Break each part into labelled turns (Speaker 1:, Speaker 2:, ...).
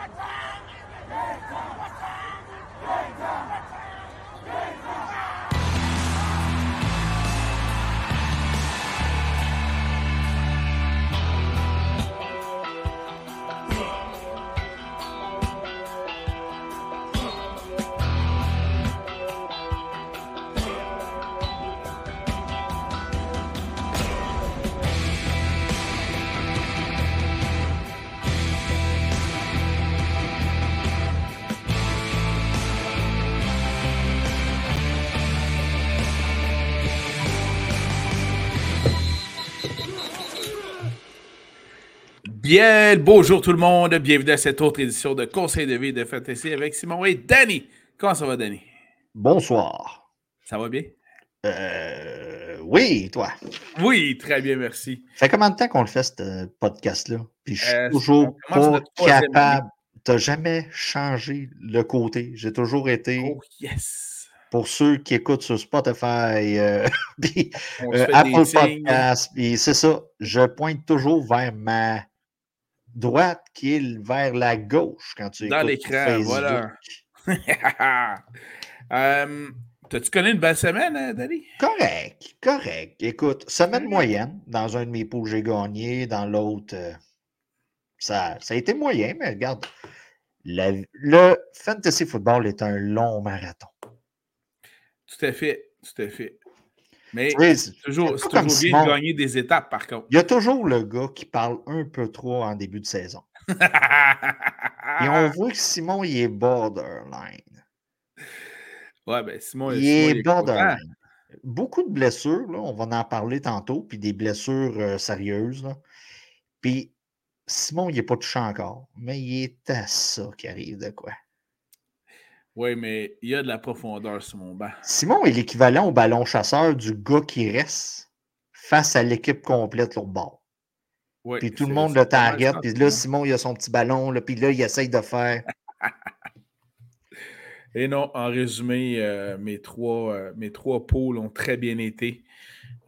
Speaker 1: Come on, Bien, bonjour tout le monde. Bienvenue à cette autre édition de Conseil de vie de Fantasy avec Simon et Danny. Comment ça va, Danny?
Speaker 2: Bonsoir.
Speaker 1: Ça va bien?
Speaker 2: Euh, oui, toi?
Speaker 1: Oui, très bien, merci.
Speaker 2: Ça fait combien de temps qu'on le fait, ce podcast-là? Puis je suis euh, toujours pas capable. Tu n'as jamais changé le côté. J'ai toujours été.
Speaker 1: Oh, yes!
Speaker 2: Pour ceux qui écoutent sur Spotify, euh, puis, Apple Podcast, puis c'est ça, je pointe toujours vers ma droite qui est vers la gauche quand tu
Speaker 1: Dans l'écran, voilà. euh, T'as-tu connu une belle semaine, hein, Danny?
Speaker 2: Correct, correct. Écoute, semaine moyenne. Dans un de mes poules, j'ai gagné. Dans l'autre, euh, ça, ça a été moyen, mais regarde, le fantasy football est un long marathon.
Speaker 1: Tout à fait, tout à fait. Mais c'est toujours, toujours bien de gagner des étapes, par contre.
Speaker 2: Il y a toujours le gars qui parle un peu trop en début de saison. Et on voit que Simon, il est borderline.
Speaker 1: Ouais, ben Simon,
Speaker 2: il est borderline. Beaucoup de blessures, là, on va en parler tantôt, puis des blessures euh, sérieuses. Là. Puis Simon, il n'est pas touché encore, mais il est à ça qui arrive de quoi.
Speaker 1: Oui, mais il y a de la profondeur sur mon banc.
Speaker 2: Simon est l'équivalent au ballon chasseur du gars qui reste face à l'équipe complète l'autre bord. puis tout le monde le target. Puis là, Simon, il a son petit ballon. Là, puis là, il essaye de faire.
Speaker 1: Et non, en résumé, euh, mes, trois, euh, mes trois pôles ont très bien été.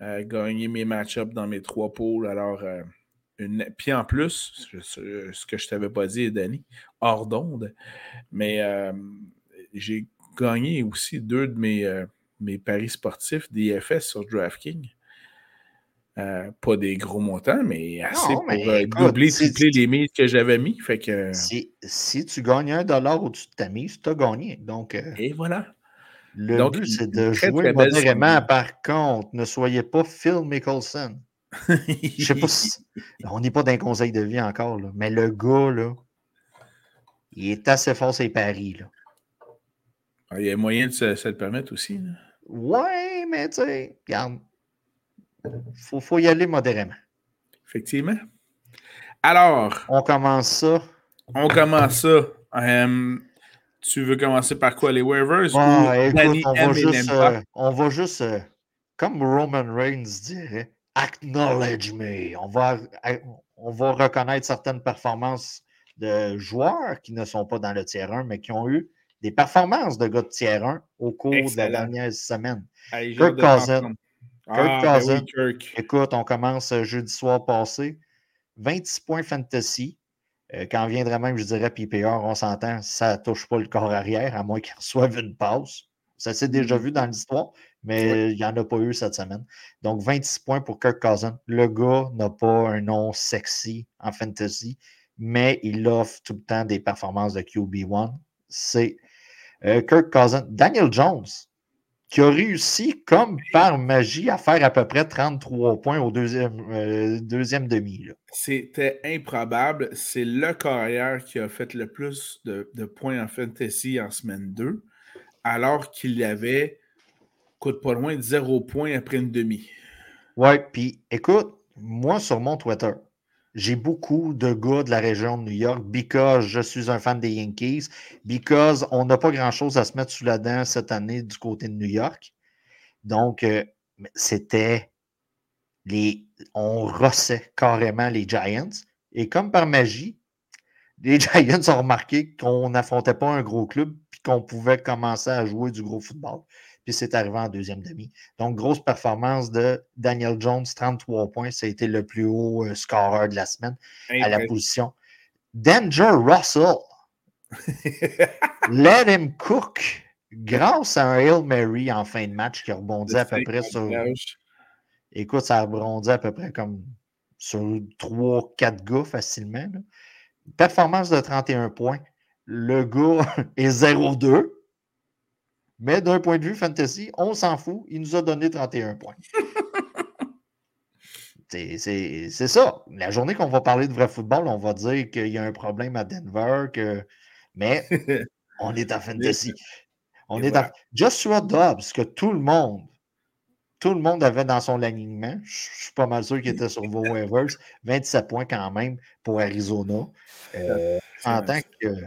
Speaker 1: Euh, gagné mes match-ups dans mes trois pôles. Alors, une... puis en plus, ce que je t'avais pas dit, Danny, hors d'onde, mais j'ai gagné aussi deux de mes, euh, mes paris sportifs d'IFS sur DraftKings. Euh, pas des gros montants, mais assez pour euh, doubler, tripler les mises que j'avais mis. Fait que...
Speaker 2: Si, tu gagnes un dollar au-dessus de ta mise, tu as gagné. Donc,
Speaker 1: Et voilà.
Speaker 2: Le but, c'est de jouer modérément. Par contre, ne soyez pas Phil Mickelson. Je sais pas si... On n'est pas d'un conseil de vie encore, là, mais le gars, là, il est assez fort ses paris. Là.
Speaker 1: Ah, il y a moyen de se, le permettre aussi. Là.
Speaker 2: Ouais, mais tu sais, regarde, il faut, y aller modérément.
Speaker 1: Effectivement. Alors.
Speaker 2: On commence ça.
Speaker 1: On commence ça. tu veux commencer par quoi, les waivers?
Speaker 2: Ou écoute, on, va juste, euh, on, va juste, euh, comme Roman Reigns dirait, acknowledge me. On va, on va reconnaître certaines performances de joueurs qui ne sont pas dans le tiers 1, mais qui ont eu des performances de gars de tiers 1 au cours de la dernière semaine. Kirk Cousin. Kirk ah, ben Écoute, on commence euh, jeudi soir passé. 26 points fantasy. Euh, quand viendrait même, je dirais PPR, on s'entend, ça ne touche pas le corps arrière, à moins qu'il reçoive une passe. Ça s'est déjà mm-hmm. vu dans l'histoire, mais il n'y en a pas eu cette semaine. Donc, 26 points pour Kirk Cousin. Le gars n'a pas un nom sexy en fantasy, mais il offre tout le temps des performances de QB1. C'est Kirk Cousin, Daniel Jones, qui a réussi, comme par magie, à faire à peu près 33 points au deuxième, euh, deuxième demi.
Speaker 1: C'était improbable. C'est le carrière qui a fait le plus de, points en fantasy en semaine 2, alors qu'il avait, coûte pas loin, de 0 points après une demi.
Speaker 2: Ouais, puis écoute, moi sur mon Twitter, j'ai beaucoup de gars de la région de New York because je suis un fan des Yankees, because on n'a pas grand-chose à se mettre sous la dent cette année du côté de New York. Donc, euh, c'était les. On rossait carrément les Giants. Et comme par magie, les Giants ont remarqué qu'on n'affrontait pas un gros club puis qu'on pouvait commencer à jouer du gros football puis c'est arrivé en deuxième demi. Donc, grosse performance de Daniel Jones, 33 points. Ça a été le plus haut euh, scoreur de la semaine à la position. Danger Russell, Let him cook. Grâce à un Hail Mary en fin de match qui rebondit à peu près sur. Écoute, ça rebondit à peu près comme sur 3-4 gars facilement. Performance de 31 points. Le gars est 0-2. Mais d'un point de vue fantasy, on s'en fout. Il nous a donné 31 points. c'est ça. La journée qu'on va parler de vrai football, on va dire qu'il y a un problème à Denver, que... mais on est en fantasy. On est dans Joshua Dobbs, que tout le monde, tout le monde avait dans son alignement. Je suis pas mal sûr qu'il était sur vos waivers. 27 points quand même pour Arizona. Euh, en tant que, tu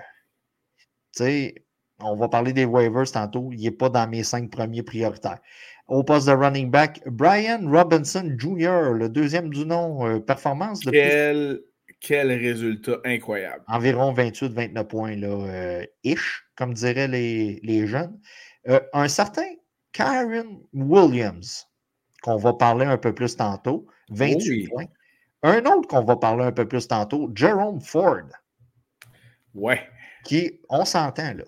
Speaker 2: sais, on va parler des waivers tantôt. Il n'est pas dans mes cinq premiers prioritaires. Au poste de running back, Brian Robinson Jr., le deuxième du nom, euh, performance
Speaker 1: de quel, quel résultat incroyable.
Speaker 2: Environ 28-29 points, là, euh, ish, comme diraient les, les jeunes. Euh, un certain Karen Williams, qu'on va parler un peu plus tantôt, 28 points. Un autre qu'on va parler un peu plus tantôt, Jerome Ford.
Speaker 1: Ouais.
Speaker 2: Qui, on s'entend, là.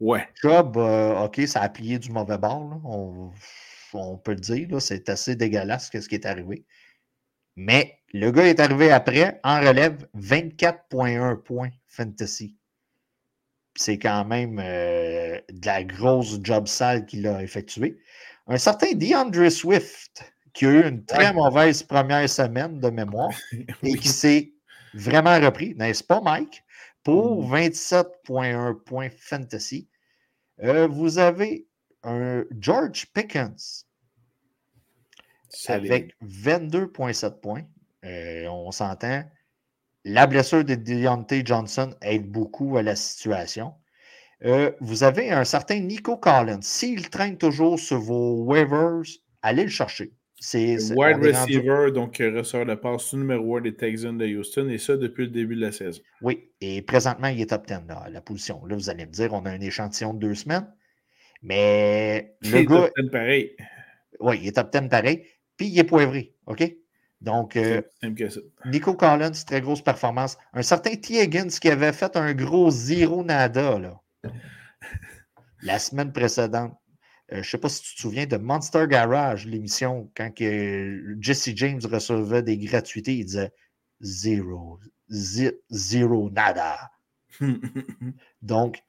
Speaker 1: Ouais.
Speaker 2: Job, euh, OK, ça a plié du mauvais bord, on, peut le dire. C'est assez dégueulasse ce qui est arrivé. Mais le gars est arrivé après, en relève, 24,1 points fantasy. C'est quand même euh, de la grosse job sale qu'il a effectué. Un certain DeAndre Swift, qui a eu une très mauvaise première semaine de mémoire et qui s'est vraiment repris, n'est-ce pas, Mike? Pour 27,1 mm. points fantasy. Euh, vous avez un George Pickens avec 22,7 points. Euh, on s'entend. La blessure de Deontay Johnson aide beaucoup à la situation. Euh, vous avez un certain Nico Collins. S'il traîne toujours sur vos waivers, allez le chercher.
Speaker 1: C'est wide receiver, donc ressort de passe numéro 1 des Texans de Houston, et ça depuis le début de la saison.
Speaker 2: Oui, et présentement, il est top 10 là, la position. Là, vous allez me dire, on a un échantillon de deux semaines, mais le
Speaker 1: il
Speaker 2: gars.
Speaker 1: Est top 10 pareil.
Speaker 2: Oui, il est top 10 pareil, puis il est poivré, OK? Donc, euh, Nico Collins, très grosse performance. Un certain T. Higgins qui avait fait un gros zéro nada là, la semaine précédente. Euh, je ne sais pas si tu te souviens de Monster Garage, l'émission, quand Jesse James recevait des gratuités, il disait zéro, zéro nada. Donc,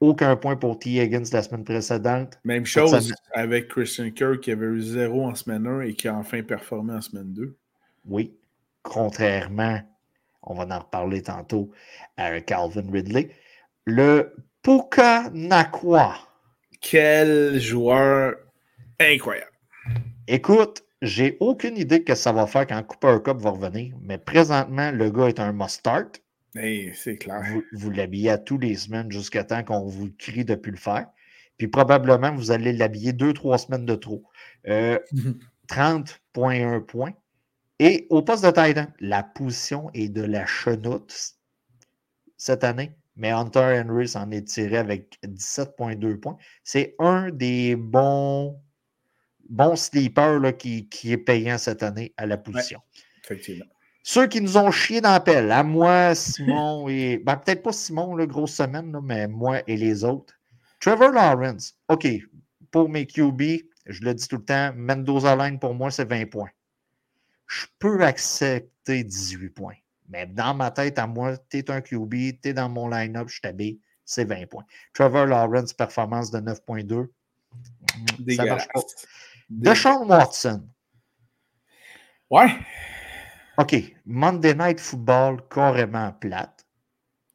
Speaker 2: aucun point pour T. Higgins la semaine précédente.
Speaker 1: Même chose avec Christian Kirk qui avait eu zéro en semaine 1 et qui a enfin performé en semaine 2.
Speaker 2: Oui, contrairement, on va en reparler tantôt, à Calvin Ridley. Le Puka Nakwa
Speaker 1: quel joueur incroyable.
Speaker 2: Écoute, j'ai aucune idée de ce que ça va faire quand Cooper Cup va revenir, mais présentement, le gars est un must-start.
Speaker 1: c'est clair.
Speaker 2: Vous, l'habillez à tous les semaines jusqu'à temps qu'on vous crie de ne plus le faire. Puis probablement, vous allez l'habiller deux, trois semaines de trop. 30,1 euh, points. Et au poste de Titan, la position est de la chenoute cette année mais Hunter Henry s'en est tiré avec 17,2 points. C'est un des bons, bons sleepers qui, est payant cette année à la position.
Speaker 1: effectivement.
Speaker 2: Ceux qui nous ont chié dans la pelle, à moi, Simon et. Ben, peut-être pas Simon, la grosse semaine, mais moi et les autres. Trevor Lawrence, OK, pour mes QB, je le dis tout le temps, Mendoza Line pour moi, c'est 20 points. Je peux accepter 18 points. Mais dans ma tête, à moi, tu es un QB, tu es dans mon line-up, je t'habille, c'est 20 points. Trevor Lawrence, performance de 9.2. Ça marche pas. Deshaun Watson.
Speaker 1: Ouais.
Speaker 2: OK. Monday Night Football, carrément plate.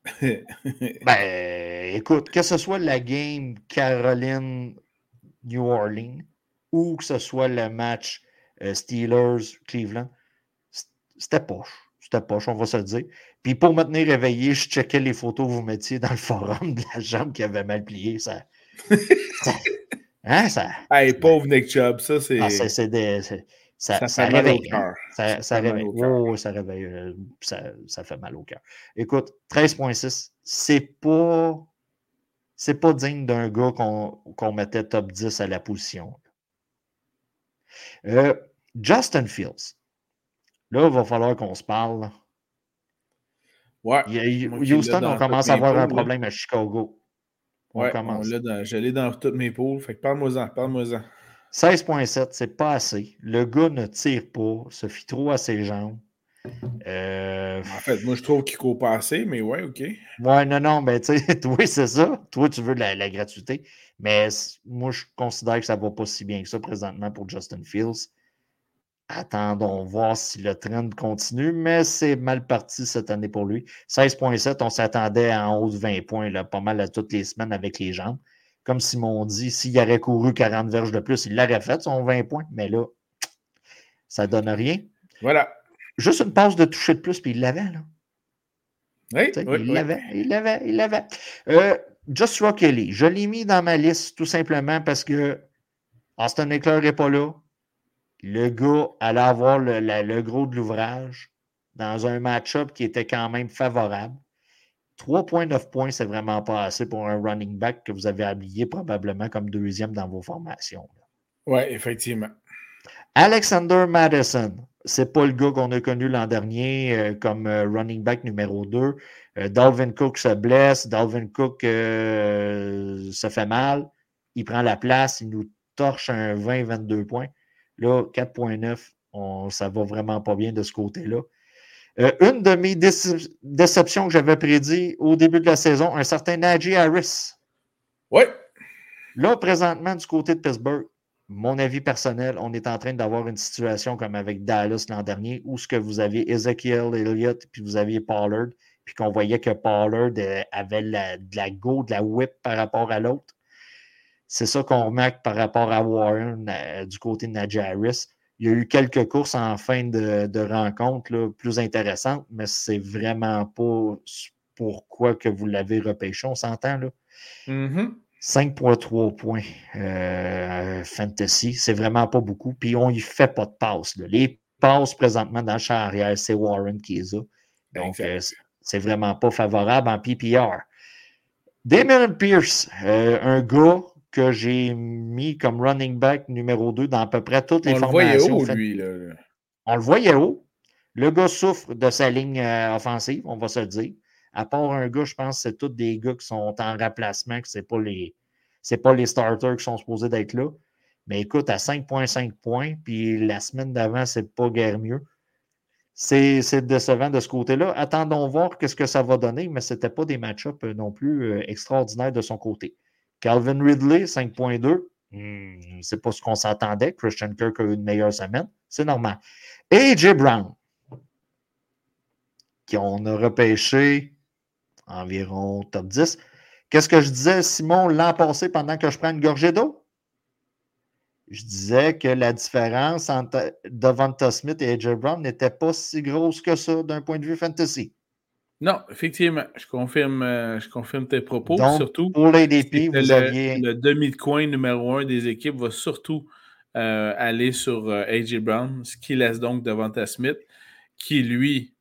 Speaker 2: ben, écoute, que ce soit la game Caroline-New Orleans ou que ce soit le match euh, Steelers-Cleveland, c'était poche. C'était poche, on va se le dire. Puis pour me tenir réveillé, je checkais les photos que vous mettiez dans le forum de la jambe qui avait mal plié. Ça. hein, ça?
Speaker 1: Hey, pauvre Nick Chubb, ça, c'est.
Speaker 2: Ah, c'est des. Ça, ça, réveille. Hein? Ça, ça, réveille. Oh, ça réveille. Euh, ça, fait mal au cœur. Écoute, 13.6, c'est pas. C'est pas digne d'un gars qu'on mettait top 10 à la position. Euh, Justin Fields. Là, il va falloir qu'on se parle.
Speaker 1: Ouais.
Speaker 2: Houston, on commence à avoir un problème à Chicago.
Speaker 1: On commence. je l'ai dans toutes mes poules. Fait que parle-moi-en, parle-moi-en.
Speaker 2: 16.7, c'est pas assez. Le gars ne tire pas, se fie trop à ses jambes.
Speaker 1: Euh, en fait, moi, je trouve qu'il court pas assez, mais ouais, OK.
Speaker 2: Ouais, non, non, mais tu sais, toi, c'est ça. Toi, tu veux de la, gratuité. Mais moi, je considère que ça va pas si bien que ça présentement pour Justin Fields. Attendons voir si le trend continue, mais c'est mal parti cette année pour lui. 16.7, on s'attendait à en haut de 20 points, là, pas mal à toutes les semaines avec les jambes. Comme Simon dit, s'il aurait couru 40 verges de plus, il l'aurait fait, son 20 points. Mais là, ça donne rien.
Speaker 1: Voilà.
Speaker 2: Juste une passe de toucher de plus, puis il l'avait, là.
Speaker 1: Oui,
Speaker 2: il l'avait, il l'avait, il l'avait. Euh, Joshua Kelly, je l'ai mis dans ma liste tout simplement parce que Austin Eckler n'est pas là. Le gars allait avoir le, le gros de l'ouvrage dans un match-up qui était quand même favorable. 3,9 points, c'est vraiment pas assez pour un running back que vous avez habillé probablement comme deuxième dans vos formations.
Speaker 1: Oui, effectivement.
Speaker 2: Alexander Madison, c'est pas le gars qu'on a connu l'an dernier euh, comme euh, running back numéro 2. Euh, Dalvin Cook se blesse, Dalvin Cook se fait mal, il prend la place, il nous torche un 20-22 points. Là, 4.9, ça va vraiment pas bien de ce côté-là. une de mes déceptions que j'avais prédit au début de la saison, un certain Najee Harris.
Speaker 1: Oui.
Speaker 2: Là, présentement, du côté de Pittsburgh, mon avis personnel, on est en train d'avoir une situation comme avec Dallas l'an dernier, où ce que vous aviez Ezekiel Elliott, puis vous aviez Pollard, puis qu'on voyait que Pollard euh, avait de la go, de la whip par rapport à l'autre. C'est ça qu'on remarque par rapport à Warren euh, du côté de Najee Harris. Il y a eu quelques courses en fin de, rencontre plus intéressantes, mais c'est vraiment pas pourquoi que vous l'avez repêché, on s'entend là.
Speaker 1: Mm-hmm.
Speaker 2: 5.3 points euh, fantasy, c'est vraiment pas beaucoup. Puis on y fait pas de passes. Les passes présentement dans le champ arrière, c'est Warren qui les a. Donc, euh, c'est vraiment pas favorable en PPR. Damon Pierce, euh, un gars que j'ai mis comme running back numéro 2 dans à peu près toutes les formations.
Speaker 1: On le voyait haut, lui.
Speaker 2: On le voyait haut. Le gars souffre de sa ligne offensive, on va se le dire. À part un gars, je pense que c'est tous des gars qui sont en remplacement, que ce n'est pas, les, pas les starters qui sont supposés d'être là. Mais écoute, à 5,5 points, puis la semaine d'avant, c'est pas guère mieux. C'est décevant de ce côté-là. Attendons voir qu'est-ce que ça va donner, mais ce n'était pas des match-ups euh, non plus euh, extraordinaires de son côté. Calvin Ridley, 5.2. Hmm, c'est pas ce qu'on s'attendait. Christian Kirk a eu une meilleure semaine. C'est normal. AJ Brown, qui on a repêché environ top 10. Qu'est-ce que je disais, Simon, l'an passé, pendant que je prends une gorgée d'eau? Je disais que la différence entre Devonta Smith et AJ Brown n'était pas si grosse que ça d'un point de vue fantasy.
Speaker 1: Non, effectivement, je confirme, euh, je confirme tes propos. surtout,
Speaker 2: pour l'ADP, vous
Speaker 1: le,
Speaker 2: aviez...
Speaker 1: le demi de coin numéro un des équipes va surtout euh, aller sur euh, AJ Brown, ce qui laisse donc Devonta Smith, qui lui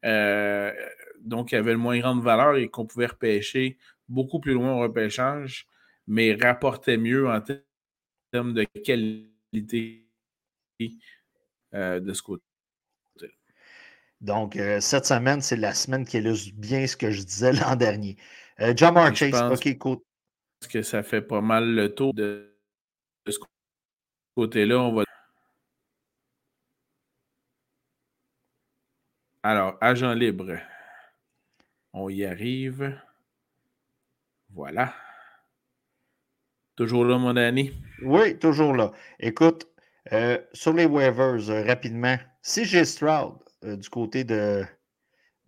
Speaker 1: donc avait une moins grande valeur et qu'on pouvait repêcher beaucoup plus loin au repêchage, mais rapportait mieux en termes de qualité de ce côté.
Speaker 2: Donc, euh, cette semaine, c'est la semaine qui illustre bien ce que je disais l'an dernier. Euh, Jamar Chase, OK, écoute.
Speaker 1: Parce que ça fait pas mal le tour de, de ce côté-là. On va Alors, agent libre. On y arrive. Voilà. Toujours là, mon ami?
Speaker 2: Oui, toujours là. Écoute, euh, sur les waivers, rapidement, CJ Stroud euh, du côté de,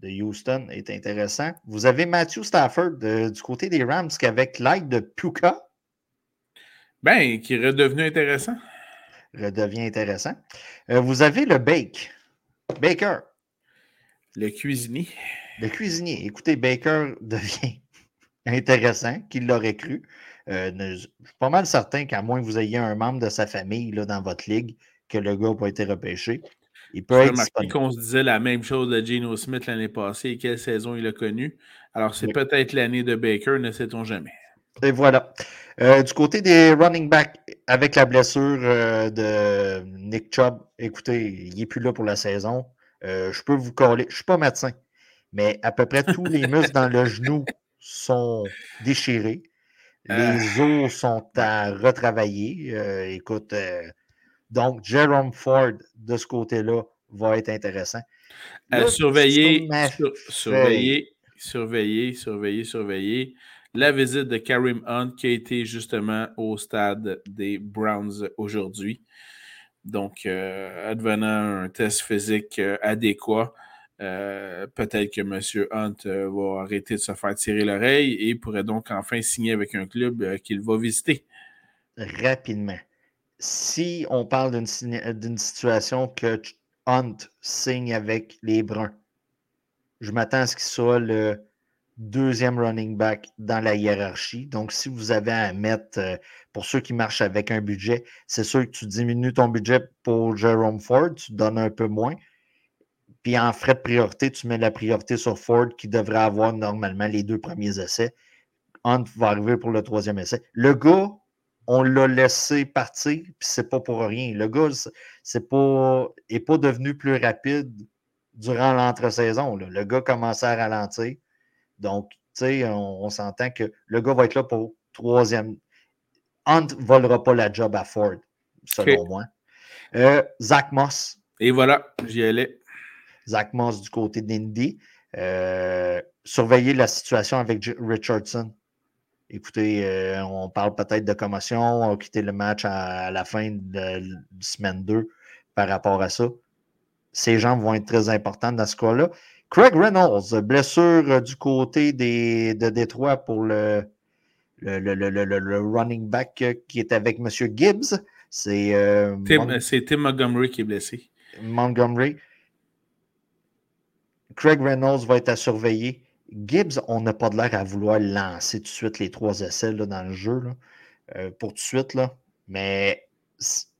Speaker 2: de, Houston est intéressant. Vous avez Matthew Stafford du côté des Rams qui, avec l'aide de Puka.
Speaker 1: Ben, qui est redevenu intéressant.
Speaker 2: Redevient intéressant. vous avez le Bake. Baker.
Speaker 1: Le cuisinier.
Speaker 2: Le cuisinier. Écoutez, Baker devient intéressant, qu'il l'aurait cru. Euh, je suis pas mal certain qu'à moins que vous ayez un membre de sa famille là, dans votre ligue, que le gars n'a pas été repêché.
Speaker 1: Il peut être qu'on se disait la même chose de Geno Smith l'année passée et quelle saison il a connu. Alors, c'est peut-être l'année de Baker, ne sait-on jamais.
Speaker 2: Et voilà. Euh, du côté des running backs, avec la blessure euh, de Nick Chubb, écoutez, il n'est plus là pour la saison. je peux vous coller. Je ne suis pas médecin, mais à peu près tous les muscles dans le genou sont déchirés. Les euh. os sont à retravailler. Euh, écoute, euh, donc Jerome Ford, de ce côté-là, va être intéressant.
Speaker 1: surveiller, surveiller, surveiller, surveiller, surveiller la visite de Karim Hunt qui a été justement au stade des Browns aujourd'hui. Donc, advenant un test physique adéquat, euh, peut-être que M. Hunt euh, va arrêter de se faire tirer l'oreille et pourrait donc enfin signer avec un club euh, qu'il va visiter.
Speaker 2: Rapidement. Si on parle d'une situation que Hunt signe avec les Bruns, je m'attends à ce qu'il soit le deuxième running back dans la hiérarchie. Donc, si vous avez à mettre, pour ceux qui marchent avec un budget, c'est sûr que tu diminues ton budget pour Jerome Ford, tu donnes un peu moins. Puis en frais de priorité, tu mets la priorité sur Ford qui devrait avoir normalement les deux premiers essais. Hunt va arriver pour le troisième essai. Le gars, on l'a laissé partir, puis c'est pas pour rien. Le gars, c'est pas, est pas devenu plus rapide durant l'entre-saison. Le gars commençait à ralentir. Donc, tu sais, on, s'entend que le gars va être là pour troisième. Hunt ne volera pas la job à Ford, selon moi. Euh, Zach Moss.
Speaker 1: Et voilà, j'y allais.
Speaker 2: Zach Moss du côté d'Indy. Euh, surveiller la situation avec Richardson. Écoutez, euh, on parle peut-être de commotion. On a quitté le match à, la fin de, semaine 2 par rapport à ça. Ces gens vont être très importants dans ce cas-là. Craig Reynolds, blessure du côté des, de Détroit pour le, le, running back qui est avec M. Gibbs. C'est euh,
Speaker 1: Tim Montgomery qui est blessé.
Speaker 2: Montgomery. Craig Reynolds va être à surveiller. Gibbs, on n'a pas de l'air à vouloir lancer tout de suite les trois essais dans le jeu euh, pour tout de suite. Là. Mais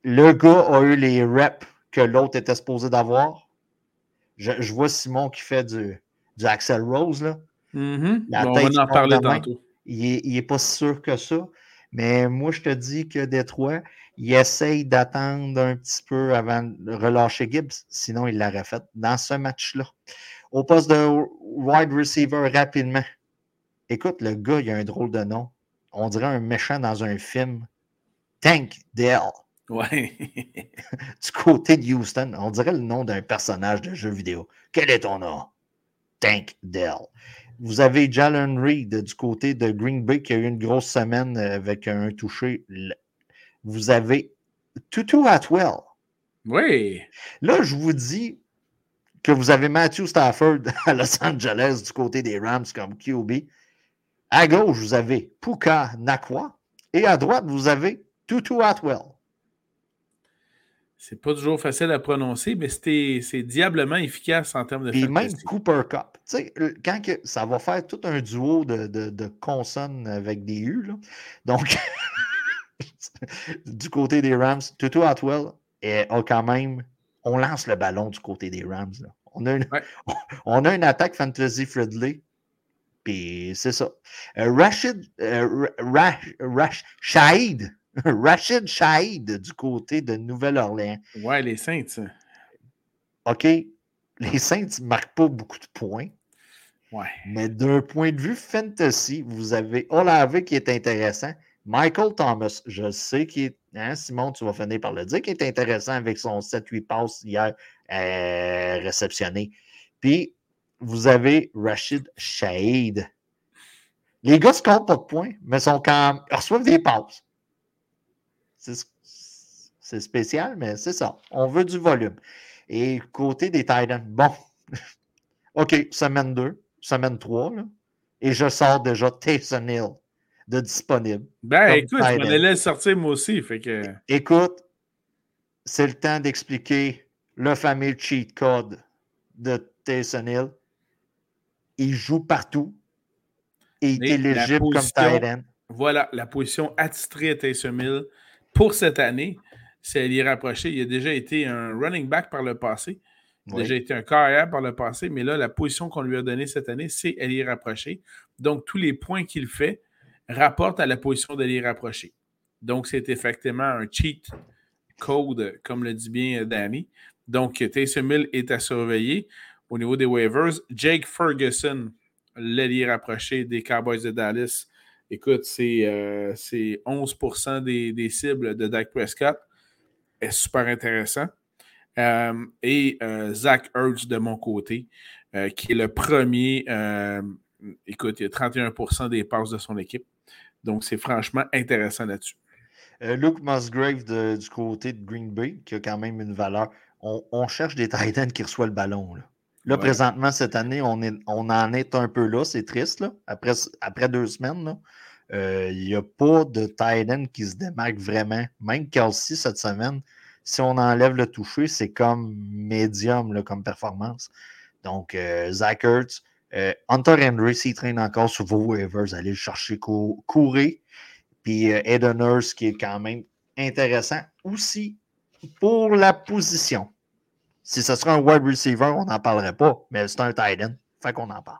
Speaker 2: le gars a eu les reps que l'autre était supposé d'avoir. Je, vois Simon qui fait du, du Axel Rose. Là.
Speaker 1: Mm-hmm. on va en parler tantôt.
Speaker 2: Il n'est est pas sûr que ça. Mais moi, je te dis que Détroit, il essaye d'attendre un petit peu avant de relâcher Gibbs. Sinon, il l'aurait fait dans ce match-là au poste de wide receiver rapidement. Écoute, le gars, il a un drôle de nom. On dirait un méchant dans un film. Tank Dell.
Speaker 1: Ouais.
Speaker 2: du côté de Houston, on dirait le nom d'un personnage de jeu vidéo. Quel est ton nom? Tank Dell. Vous avez Jalen Reed du côté de Green Bay qui a eu une grosse semaine avec un touché. Vous avez Tutu Atwell.
Speaker 1: Oui.
Speaker 2: Là, je vous dis, que vous avez Matthew Stafford à Los Angeles du côté des Rams comme QB. À gauche, vous avez Puka Nakwa. Et à droite, vous avez Tutu Atwell.
Speaker 1: C'est pas toujours facile à prononcer, mais c'est diablement efficace en termes de
Speaker 2: Et même Cooper Cup. Tu sais, quand que, ça va faire tout un duo de, consonnes avec des U. Donc, du côté des Rams, Tutu Atwell a quand même on lance le ballon du côté des Rams. On, a une, on a une attaque fantasy friendly. Puis c'est ça. Euh, Rashid, euh, Shahid, Rashid Shahid du côté de Nouvelle-Orléans.
Speaker 1: Ouais, les Saints.
Speaker 2: OK. Les Saints ne marquent pas beaucoup de points.
Speaker 1: Ouais.
Speaker 2: Mais d'un point de vue fantasy, vous avez Olave qui est intéressant. Michael Thomas, je sais qu'il est. Hein, Simon, tu vas finir par le dire, qui est intéressant avec son 7-8 passes hier euh, réceptionné. Puis, vous avez Rachid Shahid. Les gars ne scorent pas de points, mais ils reçoivent des passes. C'est spécial, mais c'est ça. On veut du volume. Et côté des Titans, bon. OK, semaine 2, semaine 3, et je sors déjà Taysom Hill de disponible.
Speaker 1: Ben, écoute, je m'en allais sortir moi aussi. Fait que...
Speaker 2: Écoute, c'est le temps d'expliquer le fameux cheat code de Taysom Hill. Il joue partout et il est éligible comme tight
Speaker 1: Voilà, la position attitrée à Taysom Hill pour cette année, c'est y rapprocher. Il a déjà été un running back par le passé. Il a déjà été un carrière par le passé, mais là, la position qu'on lui a donnée cette année, c'est y rapprocher. Donc, tous les points qu'il fait, rapporte à la position de les rapprocher. Donc, c'est effectivement un cheat code, comme le dit bien Danny. Donc, Taysom Hill est à surveiller. au niveau des waivers. Jake Ferguson, l'ailier rapproché des Cowboys de Dallas. Écoute, c'est 11% des, cibles de Dak Prescott. est super intéressant. et Zach Ertz de mon côté, qui est le premier. écoute, il y a 31% des passes de son équipe. Donc, c'est franchement intéressant là-dessus.
Speaker 2: Euh, Luke Musgrave du côté de Green Bay, qui a quand même une valeur. On, cherche des Titans qui reçoivent le ballon. Là, présentement, cette année, on, est, on en est un peu là. C'est triste. Là. Après, après deux semaines, euh, il n'y a pas de Titan qui se démarque vraiment. Même Kelsey, cette semaine, si on enlève le toucher, c'est comme médium là, comme performance. Donc, euh, Zach Ertz, Hunter Henry, s'il traîne encore sur vos waivers, allez le chercher, courir. Puis euh, Eden Hurst qui est quand même intéressant aussi pour la position. Si ce serait un wide receiver, on n'en parlerait pas, mais c'est un tight end. Fait qu'on en parle.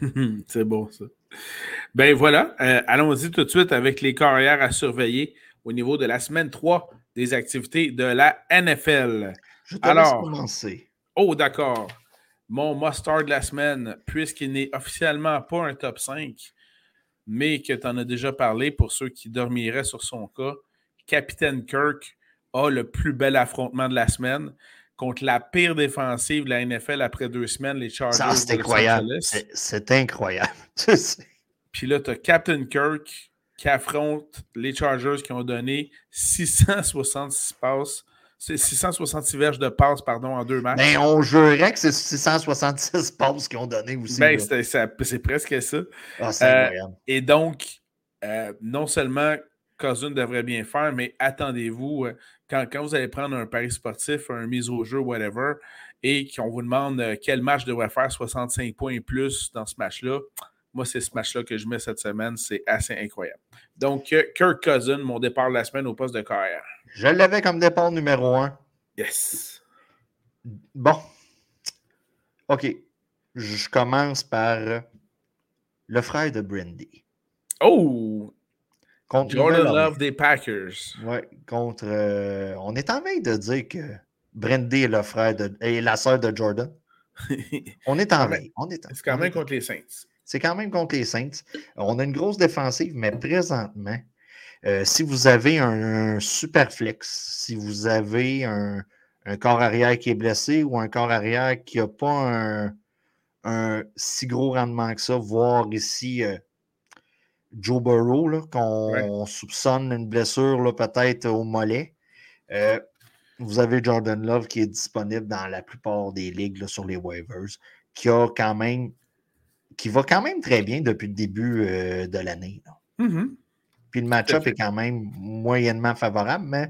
Speaker 1: c'est bon, ça. Ben voilà, euh, allons-y tout de suite avec les carrières à surveiller au niveau de la semaine 3 des activités de la NFL.
Speaker 2: Je te Alors, commencer.
Speaker 1: Oh, d'accord. Mon mustard de la semaine, puisqu'il n'est officiellement pas un top 5, mais que tu en as déjà parlé pour ceux qui dormiraient sur son cas. Capitaine Kirk a le plus bel affrontement de la semaine contre la pire défensive de la NFL après deux semaines, les Chargers. Ça,
Speaker 2: c'est incroyable. C'est incroyable.
Speaker 1: Puis là, tu as Captain Kirk qui affronte les Chargers qui ont donné 666 passes c'est 666 verges de passes pardon, en deux matchs.
Speaker 2: Mais ben, on jurerait que c'est 666 passes qu'ils ont donné aussi.
Speaker 1: Ben, c'est presque ça. Ah, euh, et donc, euh, non seulement Cousin devrait bien faire, mais attendez-vous, euh, quand, quand, vous allez prendre un pari sportif, un mise au jeu, whatever, et qu'on vous demande quel match devrait faire 65 points et plus dans ce match-là, moi, c'est ce match-là que je mets cette semaine. C'est assez incroyable. Donc, Kirk Cousin, mon départ de la semaine au poste de carrière.
Speaker 2: Je l'avais comme départ numéro un.
Speaker 1: Yes.
Speaker 2: Bon. OK. Je commence par le frère de Brandy.
Speaker 1: Oh! Contre Jordan Love des Packers.
Speaker 2: Oui, contre. Euh, on est en train de dire que Brandy est le frère de, et la sœur de Jordan. on est en veille.
Speaker 1: C'est quand même contre les Saints.
Speaker 2: C'est quand même contre les Saints. On a une grosse défensive, mais présentement, euh, si vous avez un, super flex, si vous avez un, corps arrière qui est blessé ou un corps arrière qui n'a pas un, si gros rendement que ça, voire ici euh, Joe Burrow, qu'on soupçonne une blessure peut-être au mollet. Euh, vous avez Jordan Love qui est disponible dans la plupart des ligues sur les waivers, qui a quand même qui va quand même très bien depuis le début de l'année. Puis le match-up est quand même moyennement favorable, mais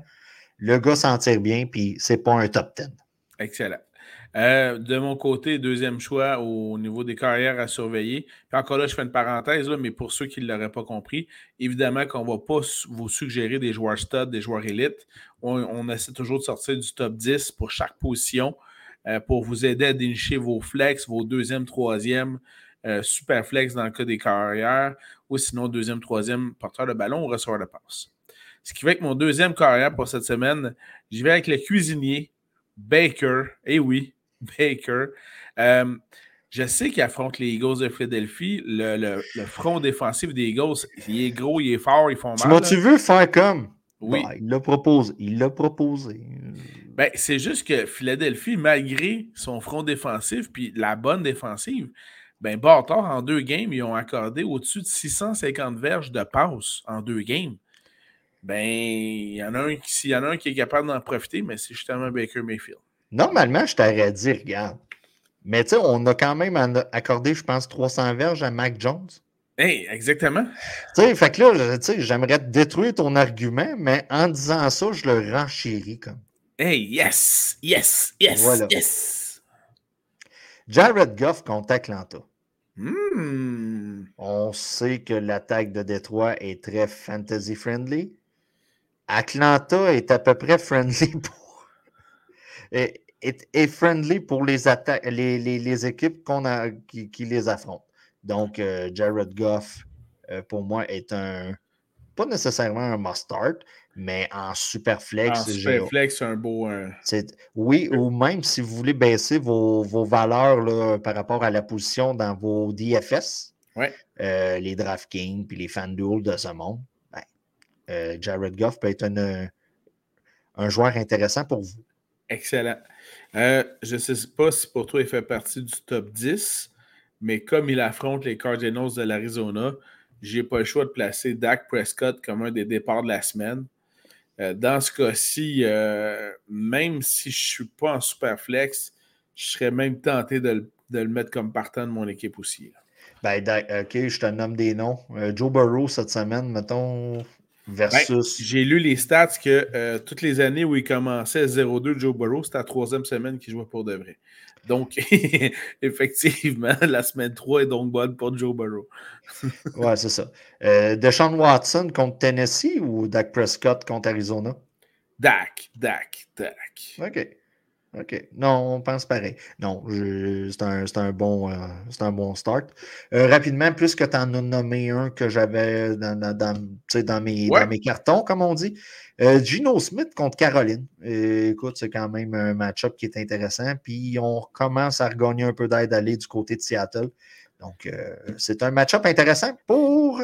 Speaker 2: le gars s'en tire bien, puis c'est pas un top 10.
Speaker 1: Excellent. Euh, de mon côté, deuxième choix au niveau des carrières à surveiller. Puis encore là, je fais une parenthèse, là, mais pour ceux qui ne l'auraient pas compris, évidemment qu'on ne va pas vous suggérer des joueurs stud, des joueurs élites. On, essaie toujours de sortir du top 10 pour chaque position euh, pour vous aider à dénicher vos flex, vos deuxième, troisième, euh, super flex dans le cas des carrières, ou sinon deuxième, troisième porteur de ballon ou receveur de passe. Ce qui fait que mon deuxième carrière pour cette semaine, j'y vais avec le cuisinier Baker. Eh oui, Baker. Euh, je sais qu'il affronte les Eagles de Philadelphie. Le, front défensif des Eagles, il est gros, il est fort, ils font mal.
Speaker 2: Tu veux faire comme? Oui. Bah, il l'a proposé. Il l'a proposé.
Speaker 1: Ben, c'est juste que Philadelphie, malgré son front défensif puis la bonne défensive, ben, Bâtard, en deux games, ils ont accordé au-dessus de 650 verges de passe en deux games. Ben, il y en a un qui, y en a un qui est capable d'en profiter, mais c'est justement Baker Mayfield.
Speaker 2: Normalement, je t'aurais dit, regarde. Mais tu sais, on a quand même accordé, je pense, 300 verges à Mac Jones.
Speaker 1: Hey, exactement.
Speaker 2: Tu sais, fait que là, tu sais, j'aimerais détruire ton argument, mais en disant ça, je le renchéris comme.
Speaker 1: Hey, yes, yes, yes, yes.
Speaker 2: Jared Goff contre Atlanta.
Speaker 1: Hmm.
Speaker 2: On sait que l'attaque de Détroit est très fantasy friendly. Atlanta est à peu près friendly pour. est, friendly pour les, les, les, équipes qu'on a, qui, les affrontent. Donc, euh, Jared Goff, euh, pour moi, est un pas nécessairement un must-start, mais en Superflex.
Speaker 1: En Superflex, c'est un beau.
Speaker 2: Oui, ou même si vous voulez baisser vos, valeurs là, par rapport à la position dans vos DFS,
Speaker 1: ouais.
Speaker 2: euh, les DraftKings puis les FanDuel de ce monde, ben, euh, Jared Goff peut être un joueur intéressant pour vous.
Speaker 1: Excellent. Euh, je ne sais pas si pour toi il fait partie du top 10, mais comme il affronte les Cardinals de l'Arizona, j'ai pas le choix de placer Dak Prescott comme un des départs de la semaine. Euh, dans ce cas-ci, euh, même si je ne suis pas en super flex, je serais même tenté de, le mettre comme partant de mon équipe aussi.
Speaker 2: Ben, ok, je te nomme des noms. Joe Burrow cette semaine, mettons, ben, versus.
Speaker 1: J'ai lu les stats que toutes les années où il commençait 0-2 Joe Burrow, c'était la troisième semaine qu'il jouait pour de vrai. Donc, effectivement, la semaine 3 est donc bonne pour Joe Burrow.
Speaker 2: ouais, c'est ça. Euh, Deshaun Watson contre Tennessee ou Dak Prescott contre Arizona?
Speaker 1: Dak, Dak, Dak.
Speaker 2: OK. OK. Non, on pense pareil. Non, c'est un, bon, euh, un bon start. Euh, rapidement, plus que tu en as nommé un que j'avais dans, dans, mes, dans, mes, cartons, comme on dit. Euh, Gino Smith contre Caroline. écoute, c'est quand même un match-up qui est intéressant. Puis on commence à regagner un peu d'aide d'aller du côté de Seattle. Donc, c'est un match-up intéressant pour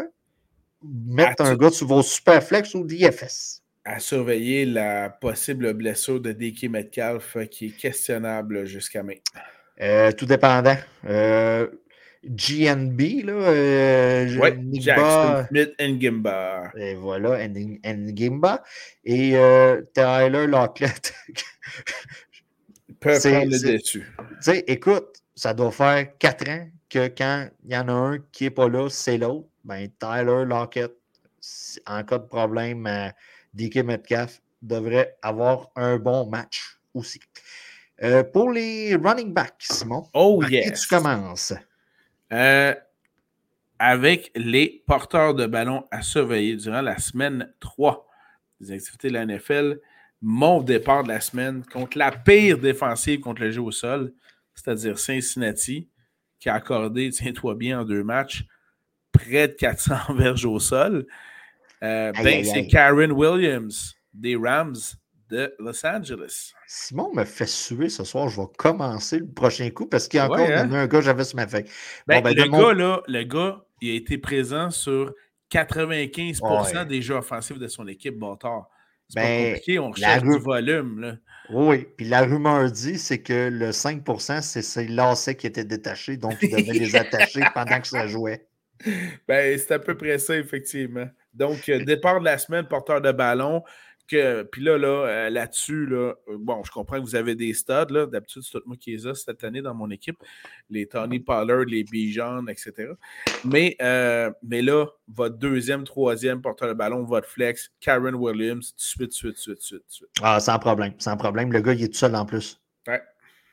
Speaker 2: mettre un gars sur vos super flex ou DFS
Speaker 1: à surveiller la possible blessure de DK Metcalf euh, qui est questionnable jusqu'à maintenant.
Speaker 2: Euh, tout dépendant. Euh, GNB, là.
Speaker 1: oui, Jackson Smith Ngimba.
Speaker 2: Et voilà, Ngimba. Et Tyler Lockett.
Speaker 1: peut prendre le dessus.
Speaker 2: Écoute, ça doit faire quatre ans que quand il y en a un qui n'est pas là, c'est l'autre. Ben, Tyler Lockett, en cas de problème, DK Metcalf devrait avoir un bon match aussi. Euh, pour les running backs, Simon,
Speaker 1: oh, yes.
Speaker 2: tu commences?
Speaker 1: Euh, avec les porteurs de ballon à surveiller durant la semaine 3 des activités de la NFL, mon départ de la semaine contre la pire défensive contre le jeu au sol, c'est-à-dire Cincinnati, qui a accordé, tiens-toi bien, en deux matchs, près de 400 verges au sol. Euh, ben, c'est Karen Williams des Rams de Los Angeles.
Speaker 2: Simon me fait suer ce soir. Je vais commencer le prochain coup parce qu'il y a encore hein? un gars j'avais sur ma feuille.
Speaker 1: Ben, ben, le, gars, là, le gars, il a été présent sur 95% des jeux offensifs de son équipe Bâtard. C'est pas compliqué, on cherche du volume. Là.
Speaker 2: Oui, puis la rumeur dit, c'est que le 5%, c'est ses lacets qui étaient détachés, donc il devait les attacher pendant que ça jouait.
Speaker 1: Ben, c'est à peu près ça, effectivement. Donc, euh, départ de la semaine, porteur de ballon. Puis là, là, euh, là-dessus, là, euh, bon, je comprends que vous avez des studs. Là. D'habitude, c'est tout moi qui les ai cette année dans mon équipe. Les Tony Pollard, les Bijan, etc. Mais, mais là, votre deuxième, troisième porteur de ballon, votre flex, Karen Williams, suite, suite, suite, suite, suite.
Speaker 2: Ah, sans problème, sans problème. Le gars, il est tout seul en plus.
Speaker 1: Ouais.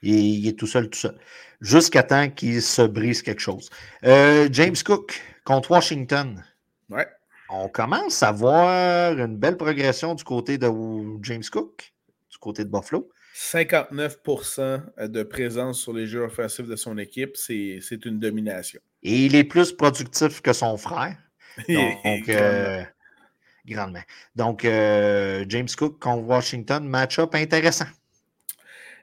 Speaker 2: Il, est tout seul, tout seul. Jusqu'à temps qu'il se brise quelque chose. James Cook contre Washington.
Speaker 1: Ouais
Speaker 2: on commence à voir une belle progression du côté de James Cook, du côté de Buffalo.
Speaker 1: 59% de présence sur les jeux offensifs de son équipe, c'est une domination.
Speaker 2: Et il est plus productif que son frère. Donc, euh, grandement. Donc, euh, James Cook contre Washington, match-up intéressant.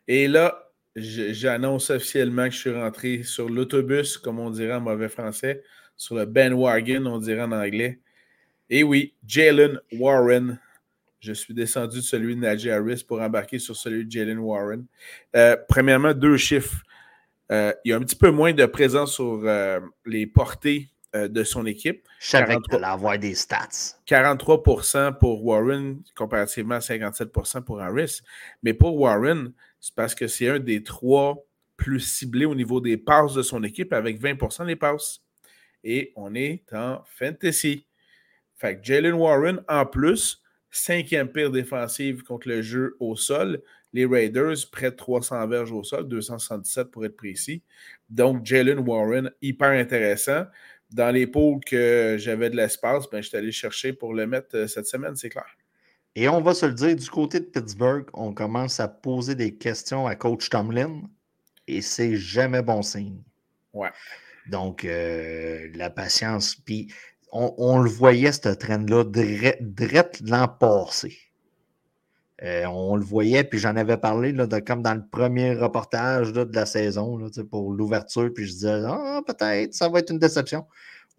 Speaker 1: Et là, j'annonce officiellement que je suis rentré sur l'autobus, comme on dirait en mauvais français, sur le bandwagon, on dirait en anglais, et oui, Jalen Warren. Je suis descendu de celui de Najee Harris pour embarquer sur celui de Jalen Warren. Euh, premièrement, deux chiffres. Euh, il y a un petit peu moins de présence sur euh, les portées de son équipe.
Speaker 2: Je savais qu'il avoir des stats.
Speaker 1: 43% pour Warren, comparativement à 57% pour Harris. Mais pour Warren, c'est parce que c'est un des trois plus ciblés au niveau des passes de son équipe avec 20% des passes. Et on est en fantasy. Fait que Jalen Warren, en plus, cinquième pire défensive contre le jeu au sol. Les Raiders, près de 300 verges au sol, 277 pour être précis. Donc, Jalen Warren, hyper intéressant. Dans les pôles que j'avais de l'espace, ben, je suis allé chercher pour le mettre euh, cette semaine, c'est clair.
Speaker 2: Et on va se le dire, du côté de Pittsburgh, on commence à poser des questions à coach Tomlin et c'est jamais bon signe.
Speaker 1: Ouais.
Speaker 2: Donc, euh, la patience. Puis, on, le voyait, ce trend-là, direct l'an passé. Euh, on le voyait, puis j'en avais parlé là, comme dans le premier reportage de la saison pour l'ouverture, puis je disais Ah, peut-être, ça va être une déception.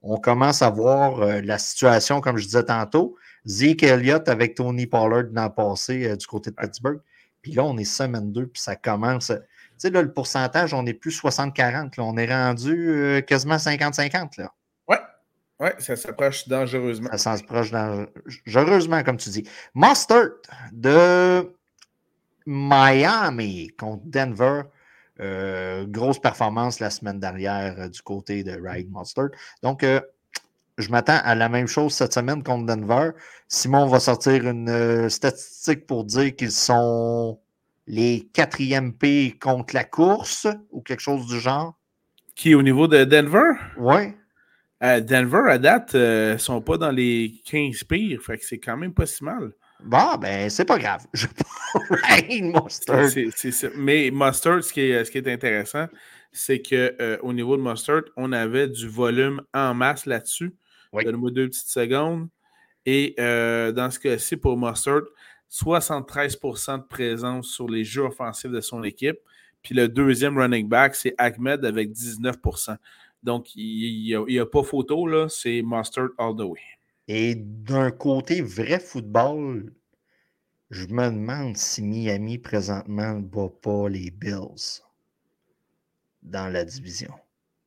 Speaker 2: On commence à voir euh, la situation, comme je disais tantôt. Zeke Elliott avec Tony Pollard l'an passé euh, du côté de Pittsburgh. Puis là, on est semaine 2, puis ça commence. Tu sais, là, le pourcentage, on n'est plus 60-40. On est rendu quasiment 50-50.
Speaker 1: Ouais. Oui, ça s'approche dangereusement.
Speaker 2: Ça s'approche dangereusement, comme tu dis. Mustard de Miami contre Denver. Euh, grosse performance la semaine dernière euh, du côté de Ryan Mustard. Donc, euh, je m'attends à la même chose cette semaine contre Denver. Simon va sortir une statistique pour dire qu'ils sont les quatrièmes P contre la course ou quelque chose du genre.
Speaker 1: Qui au niveau de Denver?
Speaker 2: Oui.
Speaker 1: Denver, à date, ne euh, sont pas dans les 15 pires. Fait que c'est quand même pas si mal.
Speaker 2: Bon, ben, c'est pas grave. Je
Speaker 1: Mustard. Mais Mustard, ce qui est, ce qui est intéressant, c'est qu'au euh, niveau de Mustard, on avait du volume en masse là-dessus. Donne-moi deux petites secondes. Et euh, dans ce cas-ci, pour Mustard, 73% de présence sur les jeux offensifs de son équipe. Puis le deuxième running back, c'est Ahmed avec 19 donc, il n'y a, pas photo, là, c'est Mustard all the way.
Speaker 2: Et d'un côté vrai football, je me demande si Miami présentement ne bat pas les Bills dans la division.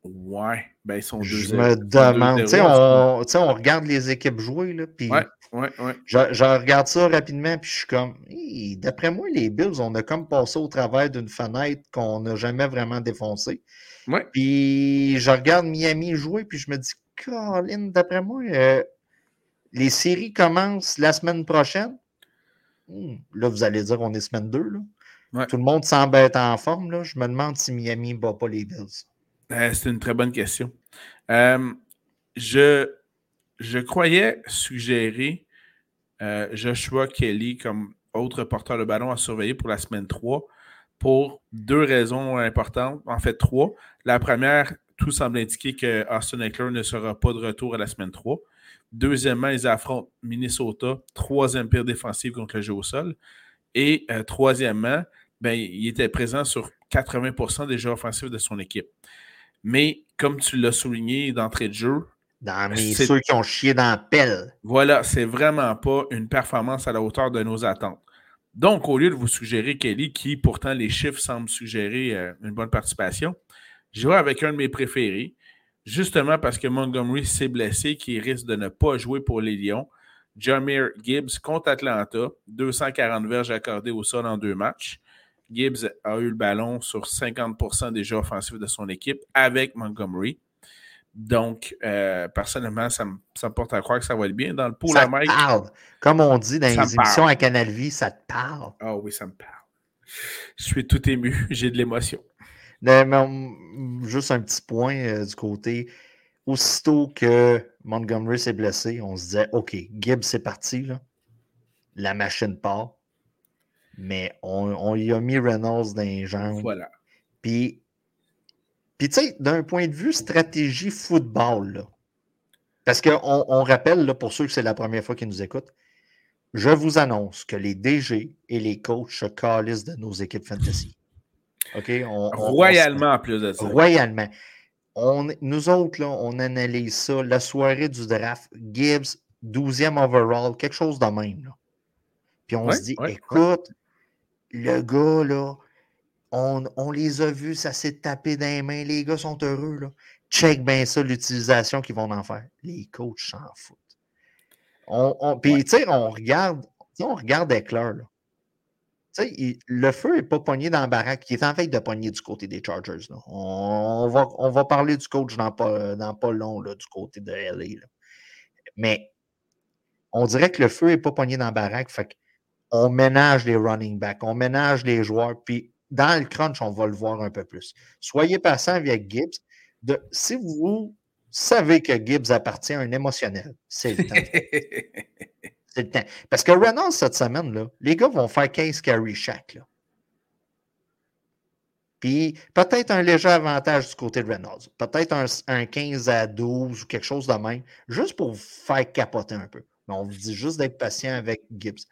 Speaker 1: Ouais, ben ils sont
Speaker 2: Je me demande, tu sais, on, on, regarde les équipes jouer, là, puis
Speaker 1: ouais, ouais, ouais.
Speaker 2: Je, je, regarde ça rapidement, puis je suis comme, d'après moi, les Bills, on a comme passé au travers d'une fenêtre qu'on n'a jamais vraiment défoncée.
Speaker 1: Ouais.
Speaker 2: Puis je regarde Miami jouer, puis je me dis, Colin, d'après moi, euh, les séries commencent la semaine prochaine. Hmm, là, vous allez dire, on est semaine 2. Là. Tout le monde semble être en forme. Là. Je me demande si Miami ne bat pas les Bills.
Speaker 1: Euh, c'est une très bonne question. Euh, je, je croyais suggérer Joshua Kelly comme autre porteur de ballon à surveiller pour la semaine 3 pour deux raisons importantes, en fait trois. La première, tout semble indiquer que Austin Eckler ne sera pas de retour à la semaine 3. Deuxièmement, ils affrontent Minnesota, troisième pire défensive contre le jeu au sol. Et euh, troisièmement, ben, il était présent sur 80% des jeux offensifs de son équipe. Mais comme tu l'as souligné d'entrée de jeu,
Speaker 2: dans ceux qui ont chié dans la pelle.
Speaker 1: Voilà, c'est vraiment pas une performance à la hauteur de nos attentes. Donc, au lieu de vous suggérer Kelly, qui pourtant les chiffres semblent suggérer euh, une bonne participation, je vais avec un de mes préférés, justement parce que Montgomery s'est blessé, qui risque de ne pas jouer pour les Lions. Jamir Gibbs contre Atlanta, 240 verges accordées au sol en deux matchs. Gibbs a eu le ballon sur 50 des jeux offensifs de son équipe avec Montgomery. Donc, euh, personnellement, ça me, porte à croire que ça va être bien. Dans le pool
Speaker 2: ça Mike. Parle. Comme on dit dans les émissions à Canal Vie, ça te parle.
Speaker 1: Ah oui, ça me parle. Je suis tout ému. J'ai de l'émotion.
Speaker 2: juste un petit point euh, du côté. Aussitôt que Montgomery s'est blessé, on se disait OK, Gibbs, c'est parti. Là. La machine part. Mais on, on y a mis Reynolds dans les jambes.
Speaker 1: Voilà.
Speaker 2: Puis puis, tu sais, d'un point de vue stratégie football, parce qu'on on rappelle, là, pour ceux que c'est la première fois qu'ils nous écoutent, je vous annonce que les DG et les coachs se calissent de nos équipes fantasy. OK?
Speaker 1: royalement, en plus de ça.
Speaker 2: Royalement. nous autres, là, on analyse ça. La soirée du draft, Gibbs, 12e overall, quelque chose de même. Puis on se dit, écoute, le gars, là, on, les a vus, ça s'est tapé dans les mains. Les gars sont heureux. Là. Check bien ça, l'utilisation qu'ils vont en faire. Les coachs s'en foutent. On, puis, tu sais, on regarde, on regarde Eckler. Le feu n'est pas pogné dans la baraque. Il est en fait de pogner du côté des Chargers. Là. On, va, on va parler du coach dans pas, dans pas long là, du côté de LA. Là. Mais on dirait que le feu n'est pas pogné dans la baraque. Fait on ménage les running backs, on ménage les joueurs. Puis dans le crunch, on va le voir un peu plus. Soyez patient avec Gibbs. De, si vous savez que Gibbs appartient à un émotionnel, c'est le temps. c'est le temps. Parce que Reynolds, cette semaine, là, les gars vont faire 15 carry chaque. Puis peut-être un léger avantage du côté de Reynolds. Peut-être un, 15 à 12 ou quelque chose de même, juste pour vous faire capoter un peu. Mais on vous dit juste d'être patient avec Gibbs.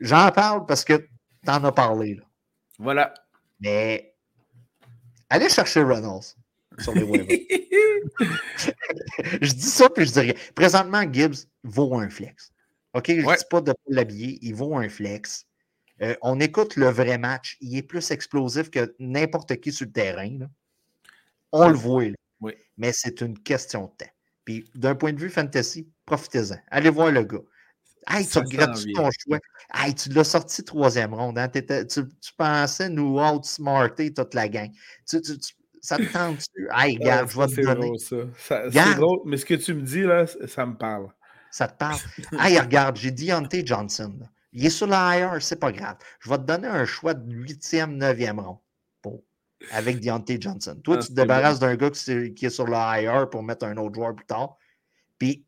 Speaker 2: J'en parle parce que tu en as parlé. Là.
Speaker 1: Voilà.
Speaker 2: Mais allez chercher Reynolds sur les web. je dis ça, puis je dis rien. Présentement, Gibbs vaut un flex. OK? Je ne dis pas de l'habiller, il vaut un flex. Euh, on écoute le vrai match. Il est plus explosif que n'importe qui sur le terrain. On le voit.
Speaker 1: Oui.
Speaker 2: Mais c'est une question de temps. Puis d'un point de vue fantasy, profitez-en. Allez voir le gars. Hey, tu regrettes ton choix. Hey, tu l'as sorti troisième ronde. Hein? Tu, pensais nous outsmarter toute la gang. ça te tente-tu? Hey, regarde, je vais te donner.
Speaker 1: C'est drôle, mais ce que tu me dis, là, ça me parle.
Speaker 2: Ça te parle? hey, regarde, j'ai Deontay Johnson. Il est sur l'IR, c'est pas grave. Je vais te donner un choix de huitième, neuvième rond pour, avec Deontay Johnson. Toi, ah, tu te débarrasses d'un gars qui est, sur l'IR pour mettre un autre joueur plus tard. Puis.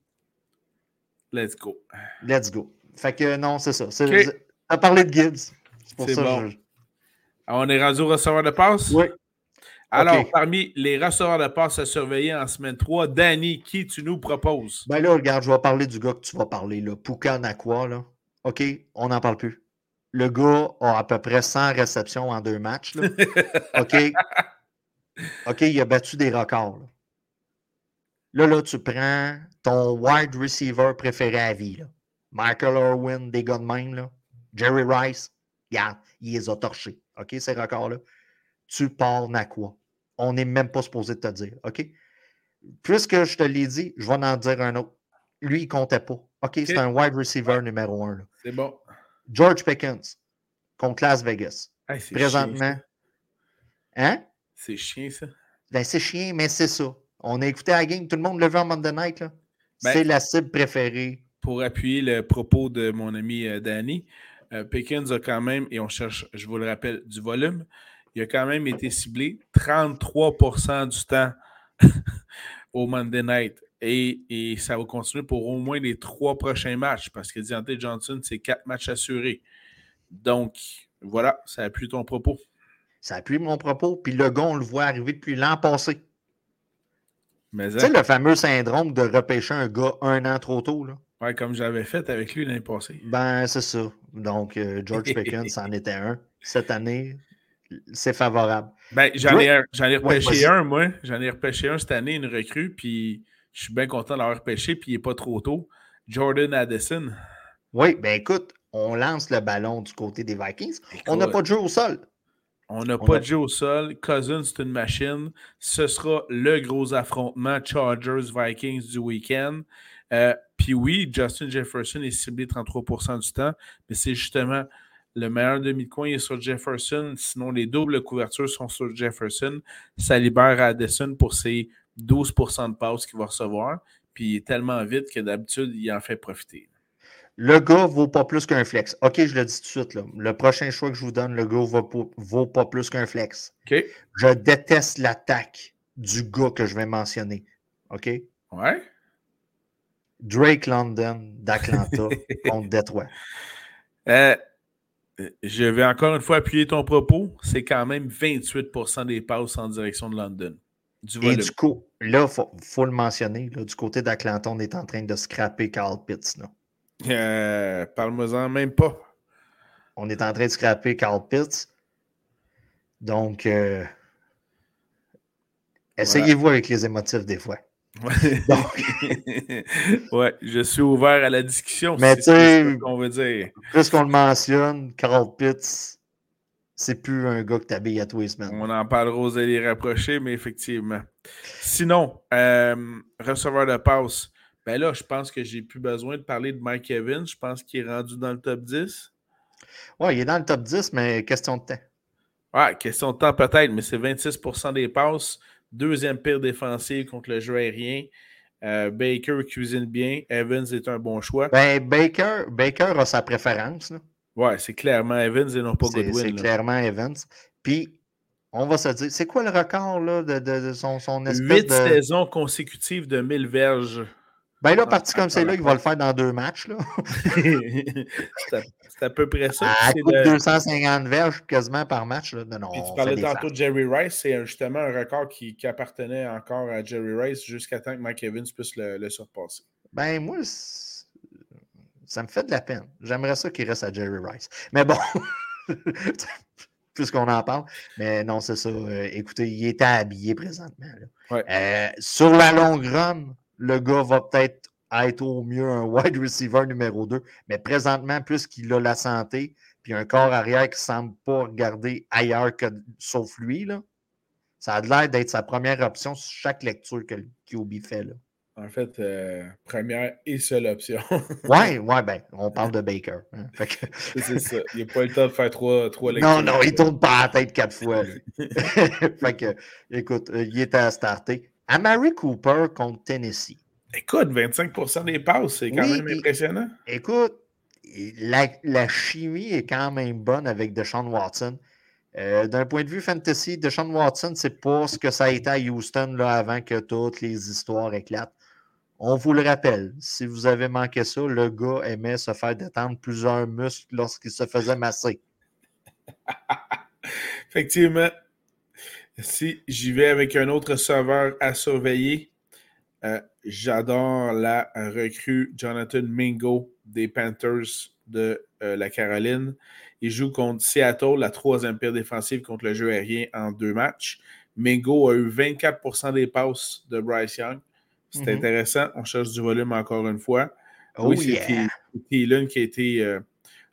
Speaker 1: Let's go.
Speaker 2: Let's go. Fait que non, c'est ça. Tu as parlé de Gibbs. C'est pour ça bon.
Speaker 1: ah, On est rendu au receveur de passe?
Speaker 2: Oui.
Speaker 1: Alors, parmi les receveurs de passe à surveiller en semaine 3, Danny, qui tu nous proposes?
Speaker 2: Ben là, regarde, je vais parler du gars que tu vas parler, là. Puka Nakwa, là. OK, on n'en parle plus. Le gars a à peu près 100 réceptions en deux matchs. OK. OK, il a battu des records. Là. Là, tu prends ton wide receiver préféré à vie. Michael Irwin, des gars de même. Là. Jerry Rice, regarde, il les a torchés. OK, ces records-là? Tu pars Nakwa. On n'est même pas supposé te dire. OK? Puisque je te l'ai dit, je vais en dire un autre. Lui, il ne comptait pas. OK, c'est un wide receiver numéro un.
Speaker 1: C'est bon.
Speaker 2: George Pickens contre Las Vegas. Présentement. hein?
Speaker 1: C'est chiant, ça.
Speaker 2: Ben, c'est chiant, mais c'est ça. On a écouté la game, tout le monde le veut en Monday Night. Ben, c'est la cible préférée.
Speaker 1: Pour appuyer le propos de mon ami euh, Danny, euh, Pickens a quand même, et on cherche, je vous le rappelle, du volume, il a quand même été ciblé 33% du temps au Monday Night. Et, ça va continuer pour au moins les trois prochains matchs parce que Deontay Johnson, c'est quatre matchs assurés. Donc, voilà, ça appuie ton propos.
Speaker 2: Ça appuie mon propos. Puis le gars, on le voit arriver depuis l'an passé.
Speaker 1: Mais
Speaker 2: tu sais, le fameux syndrome de repêcher un gars un an trop tôt. Là.
Speaker 1: Ouais, comme j'avais fait avec lui l'année passée.
Speaker 2: Ben, c'est ça. Donc, euh, George Pickens en était un. Cette année, c'est favorable.
Speaker 1: Ben, j'en ai, ai, repêché un, moi. J'en ai repêché un cette année, une recrue, puis je suis bien content de l'avoir pêché, puis il n'est pas trop tôt. Jordan Addison.
Speaker 2: Oui, ben écoute, on lance le ballon du côté des Vikings. on n'a pas de jeu au sol.
Speaker 1: On n'a pas de jeu au sol. Cousins, c'est une machine. Ce sera le gros affrontement Chargers-Vikings du week-end. Euh, puis oui, Justin Jefferson est ciblé 33% du temps, mais c'est justement le meilleur demi-coin est sur Jefferson. Sinon, les doubles couvertures sont sur Jefferson. Ça libère Addison pour ses 12% de passes qu'il va recevoir. Puis il est tellement vite que d'habitude, il en fait profiter.
Speaker 2: Le gars vaut pas plus qu'un flex. OK, je le dis tout de suite. Là. Le prochain choix que je vous donne, le gars vaut, vaut pas plus qu'un flex.
Speaker 1: OK.
Speaker 2: Je déteste l'attaque du gars que je vais mentionner. OK?
Speaker 1: Ouais.
Speaker 2: Drake London d'Atlanta contre Detroit.
Speaker 1: Euh, je vais encore une fois appuyer ton propos. C'est quand même 28% des passes en direction de London.
Speaker 2: Et du coup, là, il faut, le mentionner, du côté d'Atlanta, on est en train de scraper Carl Pitts.
Speaker 1: Euh, Parle-moi-en même pas.
Speaker 2: On est en train de scraper Carl Pitts. Donc, euh, essayez-vous avec les émotifs des fois.
Speaker 1: ouais, je suis ouvert à la discussion.
Speaker 2: Mais tu sais,
Speaker 1: qu'on veut dire.
Speaker 2: Puisqu'on le mentionne, Carl Pitts, c'est plus un gars que t'habilles à tous les semaines.
Speaker 1: On en parlera aux alliés rapprochés, mais effectivement. Sinon, euh, receveur de passe, ben là, je pense que j'ai plus besoin de parler de Mike Evans. Je pense qu'il est rendu dans le top 10.
Speaker 2: Oui, il est dans le top 10, mais question de temps.
Speaker 1: Ouais, question de temps peut-être, mais c'est 26% des passes. Deuxième pire défensive contre le jeu aérien. Euh, Baker cuisine bien. Evans est un bon choix.
Speaker 2: Ben, Baker, Baker a sa préférence. Là.
Speaker 1: Ouais, c'est clairement Evans et non pas Goodwin.
Speaker 2: C'est clairement Evans. Puis, on va se dire, c'est quoi le record là, de, de, son, son espèce
Speaker 1: Huit saisons consécutives de 1000 verges
Speaker 2: Ben là, parti comme c'est là, il va le faire dans deux matchs.
Speaker 1: c'est à, peu près ça.
Speaker 2: À de 250 verges quasiment par match. Là.
Speaker 1: Non, tu parlais tantôt de Jerry Rice. C'est justement un record qui, appartenait encore à Jerry Rice jusqu'à temps que Mike Evans puisse le, surpasser.
Speaker 2: Ben moi, ça me fait de la peine. J'aimerais ça qu'il reste à Jerry Rice. Mais bon, puisqu'on en parle. Mais non, c'est ça. Euh, écoutez, il était habillé présentement. Euh, sur la longue run, le gars va peut-être être au mieux un wide receiver numéro 2. Mais présentement, puisqu'il a la santé, puis un corps arrière qui ne semble pas regarder ailleurs que sauf lui, là, ça a l'air d'être sa première option sur chaque lecture que QB fait. Là.
Speaker 1: En fait, euh, première et seule option.
Speaker 2: ouais, ouais, ben, on parle de Baker. Hein.
Speaker 1: c'est ça. Il n'a pas le temps de faire trois, trois
Speaker 2: lectures. Non, non, il tourne pas la tête quatre fois. fait que, écoute, euh, il est à starter. Amari Cooper contre Tennessee.
Speaker 1: Écoute, 25% des passes, c'est quand même impressionnant.
Speaker 2: Écoute, la, chimie est quand même bonne avec Deshaun Watson. Euh, d'un point de vue fantasy, Deshaun Watson, c'est pas ce que ça a été à Houston là, avant que toutes les histoires éclatent. On vous le rappelle, si vous avez manqué ça, le gars aimait se faire détendre plusieurs muscles lorsqu'il se faisait masser.
Speaker 1: Effectivement. Si j'y vais avec un autre serveur à surveiller, euh, j'adore la recrue Jonathan Mingo des Panthers de euh, la Caroline. Il joue contre Seattle, la troisième pire défensive contre le jeu aérien en deux matchs. Mingo a eu 24% des passes de Bryce Young. C'est mm-hmm. intéressant. On cherche du volume encore une fois.
Speaker 2: oui, oh, c'est
Speaker 1: Thielen qui a été euh,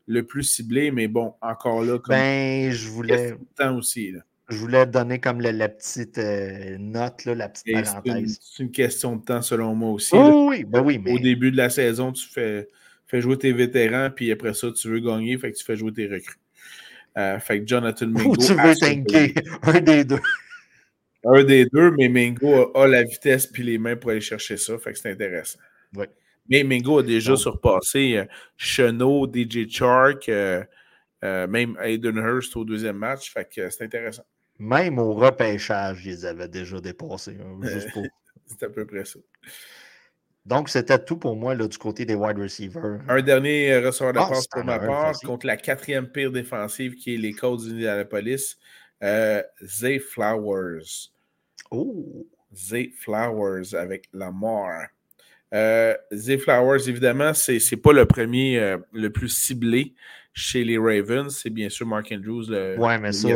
Speaker 1: le plus ciblé, mais bon, encore là,
Speaker 2: comme ben, je voulais.
Speaker 1: temps aussi. Là.
Speaker 2: Je voulais donner comme la, petite euh, note, la petite parenthèse.
Speaker 1: C'est une, question de temps selon moi aussi.
Speaker 2: Oh, oui, ben oui, mais...
Speaker 1: Au début de la saison, tu fais, fais jouer tes vétérans, puis après ça, tu veux gagner, fait que tu fais jouer tes recrues. Euh, fait que Jonathan Mingo. Ou
Speaker 2: tu veux tanker, un des deux.
Speaker 1: Un des deux, mais Mingo a, la vitesse puis les mains pour aller chercher ça, fait que c'est intéressant.
Speaker 2: Oui.
Speaker 1: Mais Mingo a déjà surpassé euh, Chenot, DJ Chark, même Aiden Hurst au deuxième match, fait que c'est intéressant.
Speaker 2: Même au repêchage, ils avaient déjà dépassé. Hein,
Speaker 1: c'est à peu près ça.
Speaker 2: Donc, c'était tout pour moi là, du côté des wide receivers.
Speaker 1: Un dernier euh, receveur de ah, passe pour ma part contre la quatrième pire défensive qui est les Colts d'Indianapolis. Euh, Zay Flowers.
Speaker 2: Oh!
Speaker 1: Zay Flowers avec la mort. Euh, Zay Flowers, évidemment, c'est n'est pas le premier euh, le plus ciblé chez les Ravens. C'est bien sûr Mark Andrews. Le,
Speaker 2: ouais, mais ça.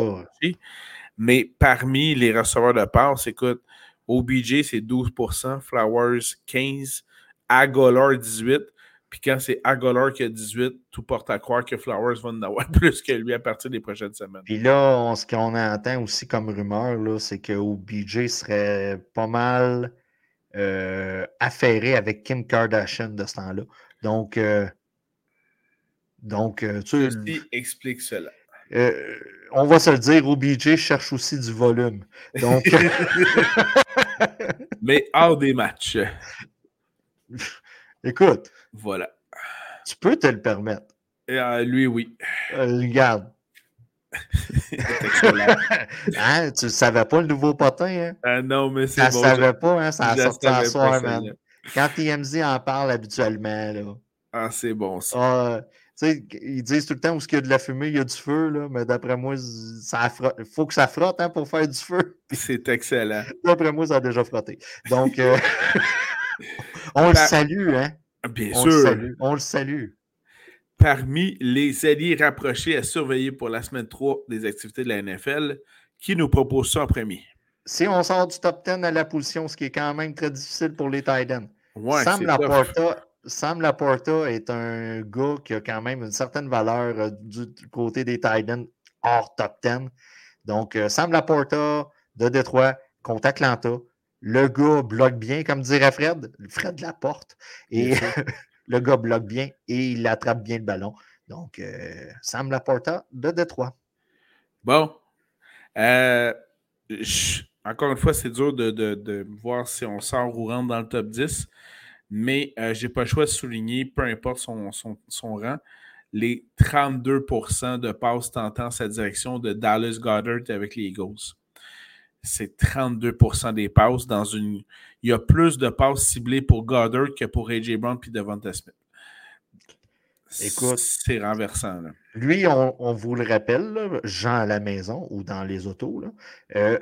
Speaker 1: Mais parmi les receveurs de passe, écoute, OBJ, c'est 12% Flowers, 15% Agolor, 18 Puis quand c'est Agolor qui a 18, tout porte à croire que Flowers va en avoir plus que lui à partir des prochaines semaines.
Speaker 2: Puis là, ce qu'on entend aussi comme rumeur, c'est que OBJ serait pas mal euh, affairé avec Kim Kardashian de ce temps-là. Donc, euh, donc euh, tu
Speaker 1: explique cela.
Speaker 2: Euh, on va se le dire, OBJ cherche aussi du volume. Donc...
Speaker 1: Mais hors des matchs.
Speaker 2: Écoute.
Speaker 1: Voilà.
Speaker 2: Tu peux te le permettre.
Speaker 1: Euh, lui, oui.
Speaker 2: Euh, regarde. hein, tu ne savais pas le nouveau potin,
Speaker 1: hein? non, mais c'est bon.
Speaker 2: Tu ne savais pas, hein? Ça a sorti en soir, man. Quand TMZ en parle habituellement, là.
Speaker 1: Ah, c'est bon,
Speaker 2: ça. Ils disent tout le temps où il y a de la fumée, il y a du feu, là, mais d'après moi, il faut que ça frotte hein, pour faire du feu.
Speaker 1: C'est excellent.
Speaker 2: D'après moi, ça a déjà frotté. Donc, euh, on le salue, hein?
Speaker 1: Bien sûr.
Speaker 2: on le salue.
Speaker 1: Parmi les alliés rapprochés à surveiller pour la semaine 3 des activités de la NFL, qui nous propose ça en premier?
Speaker 2: Si on sort du top 10 à la position, ce qui est quand même très difficile pour les Titans.
Speaker 1: Ouais,
Speaker 2: Sam Laporta Sam Laporta est un gars qui a quand même une certaine valeur euh, du côté des Titans hors top 10. Donc, euh, Sam Laporta de Détroit contre Atlanta. Le gars bloque bien, comme dirait Fred, Fred Laporte. Et le gars bloque bien et il attrape bien le ballon. Donc, euh, Sam Laporta de Détroit.
Speaker 1: Bon. encore une fois, c'est dur de, de, voir si on sort ou rentre dans le top 10 mais euh, je n'ai pas le choix de souligner, peu importe son, rang, les 32% de passes tentant sa direction de Dallas Goddard avec les Eagles. C'est 32% des passes dans une il y a plus de passes ciblées pour Goddard que pour AJ Brown puis Devonta Smith. Écoute, c'est renversant.
Speaker 2: Lui, on, vous le rappelle, Jean à la maison ou dans les autos, euh,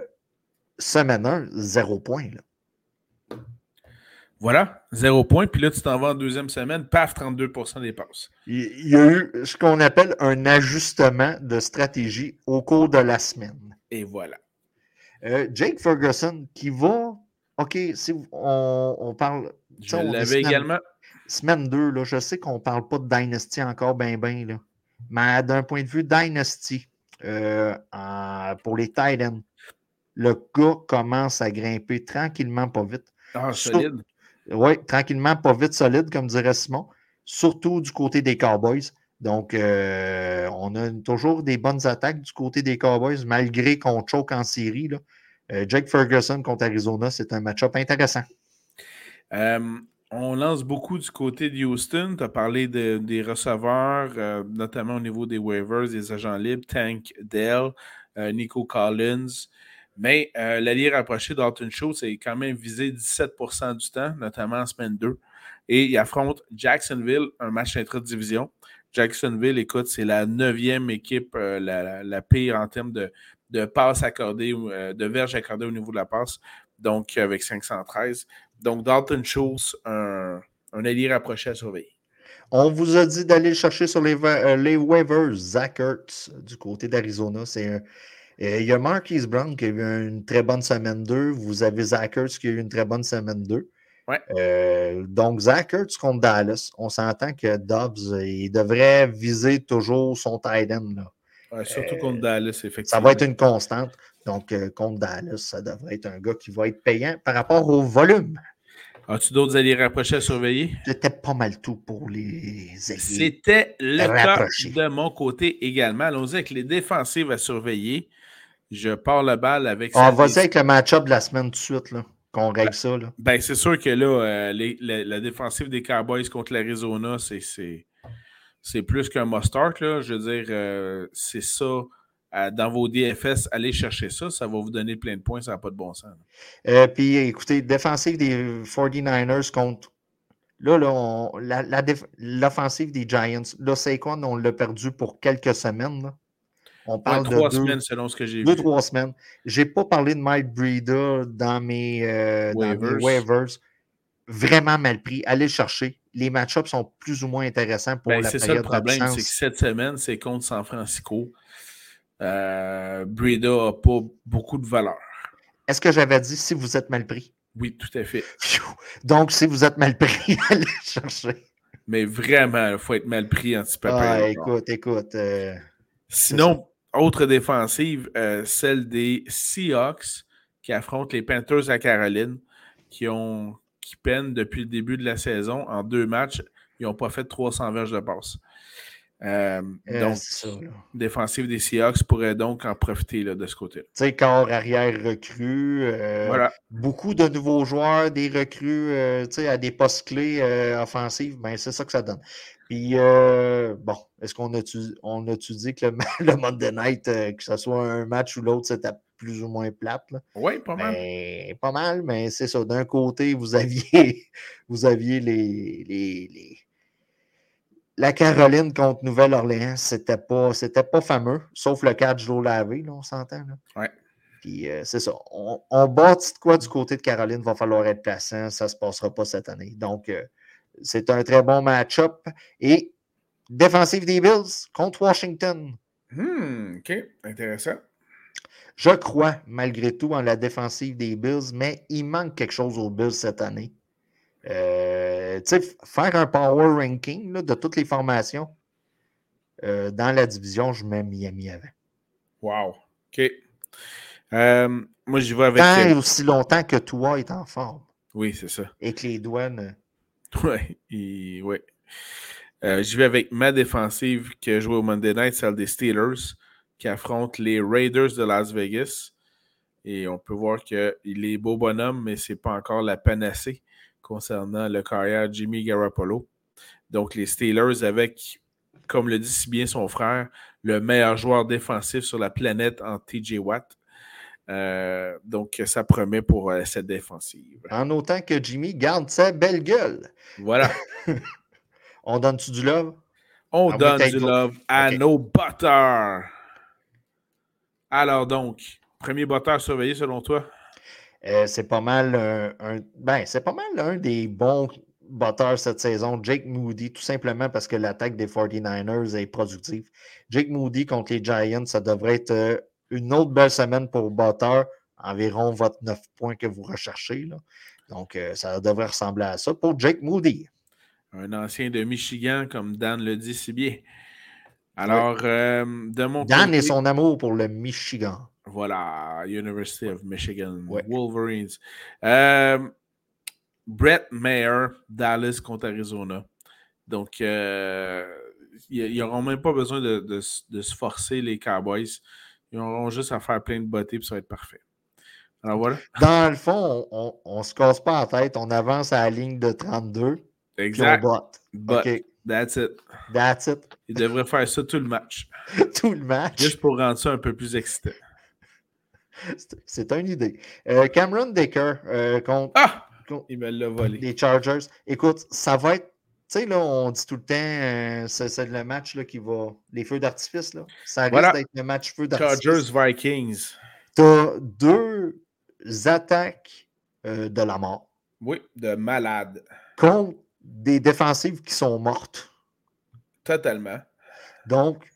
Speaker 2: semaine 1, zéro point.
Speaker 1: Voilà, zéro point. Puis là, tu t'en vas en deuxième semaine, paf, 32% des passes.
Speaker 2: Il y a eu ce qu'on appelle un ajustement de stratégie au cours de la semaine.
Speaker 1: Et voilà.
Speaker 2: Euh, Jake Ferguson qui va. OK, si on, parle.
Speaker 1: Je l'avais également.
Speaker 2: Semaine 2, là, je sais qu'on ne parle pas de Dynasty encore bien, bien. Mais d'un point de vue Dynasty, euh, pour les Titans, le gars commence à grimper tranquillement, pas vite.
Speaker 1: Ah, solide.
Speaker 2: Oui, tranquillement, pas vite, solide, comme dirait Simon. Surtout du côté des Cowboys. Donc, euh, on a toujours des bonnes attaques du côté des Cowboys, malgré qu'on choque en série. Euh, Jake Ferguson contre Arizona, c'est un match-up intéressant.
Speaker 1: Euh, on lance beaucoup du côté de Houston. Tu as parlé des receveurs, notamment au niveau des waivers, des agents libres, Tank Dell, Nico Collins. Mais l'allié rapproché d'Alton Show, c'est quand même visé 17% du temps, notamment en semaine 2. Et il affronte Jacksonville, un match intra-division. Jacksonville, écoute, c'est la neuvième équipe euh, la, pire en termes de, passes accordées, euh, de verges accordées au niveau de la passe, donc avec 513. Donc, Dalton Schultz, un, un allié rapproché à surveiller.
Speaker 2: On vous a dit d'aller chercher sur les, euh, les waivers Zach Ertz du côté d'Arizona. C'est il y a Marquise Brown qui a eu une très bonne semaine 2. Vous avez Zach Ertz qui a eu une très bonne semaine 2. Euh, donc, Zach Ertz contre Dallas, on s'entend que Dobbs, il devrait viser toujours son tight end.
Speaker 1: surtout contre euh, Dallas, effectivement.
Speaker 2: Ça va être une constante. Donc, euh, contre Dallas, ça devrait être un gars qui va être payant par rapport au volume.
Speaker 1: As-tu d'autres alliés rapprochés à surveiller?
Speaker 2: C'était pas mal tout pour les
Speaker 1: alliés. C'était le cas de mon côté également. Allons-y avec les défensives à surveiller. Je pars la balle avec.
Speaker 2: On va y avec le match-up de la semaine tout de suite. Là qu'on règle ça. Là.
Speaker 1: Ben, c'est sûr que là, euh, la, défensive des Cowboys contre l'Arizona, c'est plus qu'un must-start. Je veux dire, euh, c'est ça. Euh, dans vos DFS, allez chercher ça. Ça va vous donner plein de points. Ça n'a pas de bon sens.
Speaker 2: puis, écoutez, défensive des 49ers contre. Là, là l'offensive des Giants, là, c'est quoi? On l'a perdu pour quelques semaines. Là.
Speaker 1: On parle de trois semaines selon ce que j'ai vu.
Speaker 2: Deux, trois semaines. Je n'ai pas parlé de Mike Breeder dans mes, euh, waivers. Vraiment mal pris. Allez le chercher. Les match-ups sont plus ou moins intéressants pour ben, la période C'est ça le problème,
Speaker 1: c'est que cette semaine, c'est contre San Francisco. Euh, Breeder n'a pas beaucoup de valeur.
Speaker 2: Est-ce que j'avais dit si vous êtes mal pris?
Speaker 1: Oui, tout à fait.
Speaker 2: Donc, si vous êtes mal pris, allez le chercher.
Speaker 1: Mais vraiment, il faut être mal pris en petit
Speaker 2: Ah, écoute, écoute. Euh,
Speaker 1: Sinon, autre défensive, euh, celle des Seahawks qui affrontent les Panthers à Caroline, qui, ont, qui peinent depuis le début de la saison. En deux matchs, ils n'ont pas fait 300 verges de passe. Euh, euh, donc, défensive des Seahawks pourrait donc en profiter là, de ce côté-là.
Speaker 2: Tu sais, corps arrière recru, voilà. beaucoup de nouveaux joueurs, des recrues à des postes clés offensifs, ben, c'est ça que ça donne. Puis, bon, est-ce qu'on a, on a dit que le, le Monday Night, euh, que ce soit un match ou l'autre, c'était plus ou moins plate?
Speaker 1: Oui, pas mal.
Speaker 2: Ben, pas mal, mais c'est ça. D'un côté, vous aviez, vous aviez les, les, La Caroline contre Nouvelle-Orléans, c'était pas, c'était pas fameux, sauf le catch d'eau lavé, là, on s'entend.
Speaker 1: Oui.
Speaker 2: Puis euh, c'est ça. On, on bâtit de quoi du côté de Caroline, va falloir être plaçant, ça ne se passera pas cette année. Donc, c'est un très bon match-up. Et défensive des Bills contre Washington.
Speaker 1: Hmm, OK, intéressant.
Speaker 2: Je crois, malgré tout, en la défensive des Bills, mais il manque quelque chose aux Bills cette année. Euh, faire un power ranking de toutes les formations euh, dans la division, je mets Miami avant.
Speaker 1: Wow. OK. Euh, moi, j'y vais avec.
Speaker 2: Tant aussi longtemps que toi est en forme.
Speaker 1: Oui, c'est ça.
Speaker 2: Et que les douanes.
Speaker 1: Oui, ouais. Euh, je vais avec ma défensive qui a joué au Monday Night, celle des Steelers, qui affronte les Raiders de Las Vegas. Et on peut voir qu'il est beau bonhomme, mais ce n'est pas encore la panacée concernant le carrière Jimmy Garoppolo. Donc, les Steelers, avec, comme le dit si bien son frère, le meilleur joueur défensif sur la planète en TJ Watt. Euh, donc, ça promet pour euh, cette défensive.
Speaker 2: En autant que Jimmy garde sa belle gueule.
Speaker 1: Voilà.
Speaker 2: On donne-tu du love?
Speaker 1: On donne du love à nos batteurs. Alors donc, premier batteur surveillé selon toi?
Speaker 2: Euh, c'est pas mal un, ben, c'est pas mal un des bons batteurs cette saison, Jake Moody, tout simplement parce que l'attaque des 49ers est productive. Jake Moody contre les Giants, ça devrait être euh, une autre belle semaine pour batteur, environ votre 9 points que vous recherchez. Là. Donc, euh, ça devrait ressembler à ça pour Jake Moody.
Speaker 1: Un ancien de Michigan, comme Dan le dit si bien. Alors, de mon
Speaker 2: Dan et son amour pour le Michigan.
Speaker 1: Voilà, University of Michigan, Wolverines. Euh, Brett Mayer, Dallas contre Arizona. Donc, euh, ils n'auront même pas besoin de, se forcer, les Cowboys. Ils auront juste à faire plein de bottes et ça va être parfait. Alors voilà.
Speaker 2: Dans le fond, on ne se casse pas la tête. On avance à la ligne de 32.
Speaker 1: Exact. But, That's it.
Speaker 2: That's it.
Speaker 1: Ils devraient faire ça tout le match.
Speaker 2: tout le match.
Speaker 1: Juste pour rendre ça un peu plus excitant.
Speaker 2: C'est une idée. Euh, Cameron Decker euh, contre,
Speaker 1: ah! Il me l'a volé.
Speaker 2: Les Chargers. Écoute, ça va être. Tu sais, là, on dit tout le temps, euh, c'est le match là, qui va. Les feux d'artifice, là. Ça risque d'être le match feu d'artifice.
Speaker 1: Chargers Vikings.
Speaker 2: Tu as deux attaques de la mort.
Speaker 1: Oui, de malade.
Speaker 2: Contre des défensives qui sont mortes.
Speaker 1: Totalement.
Speaker 2: Donc,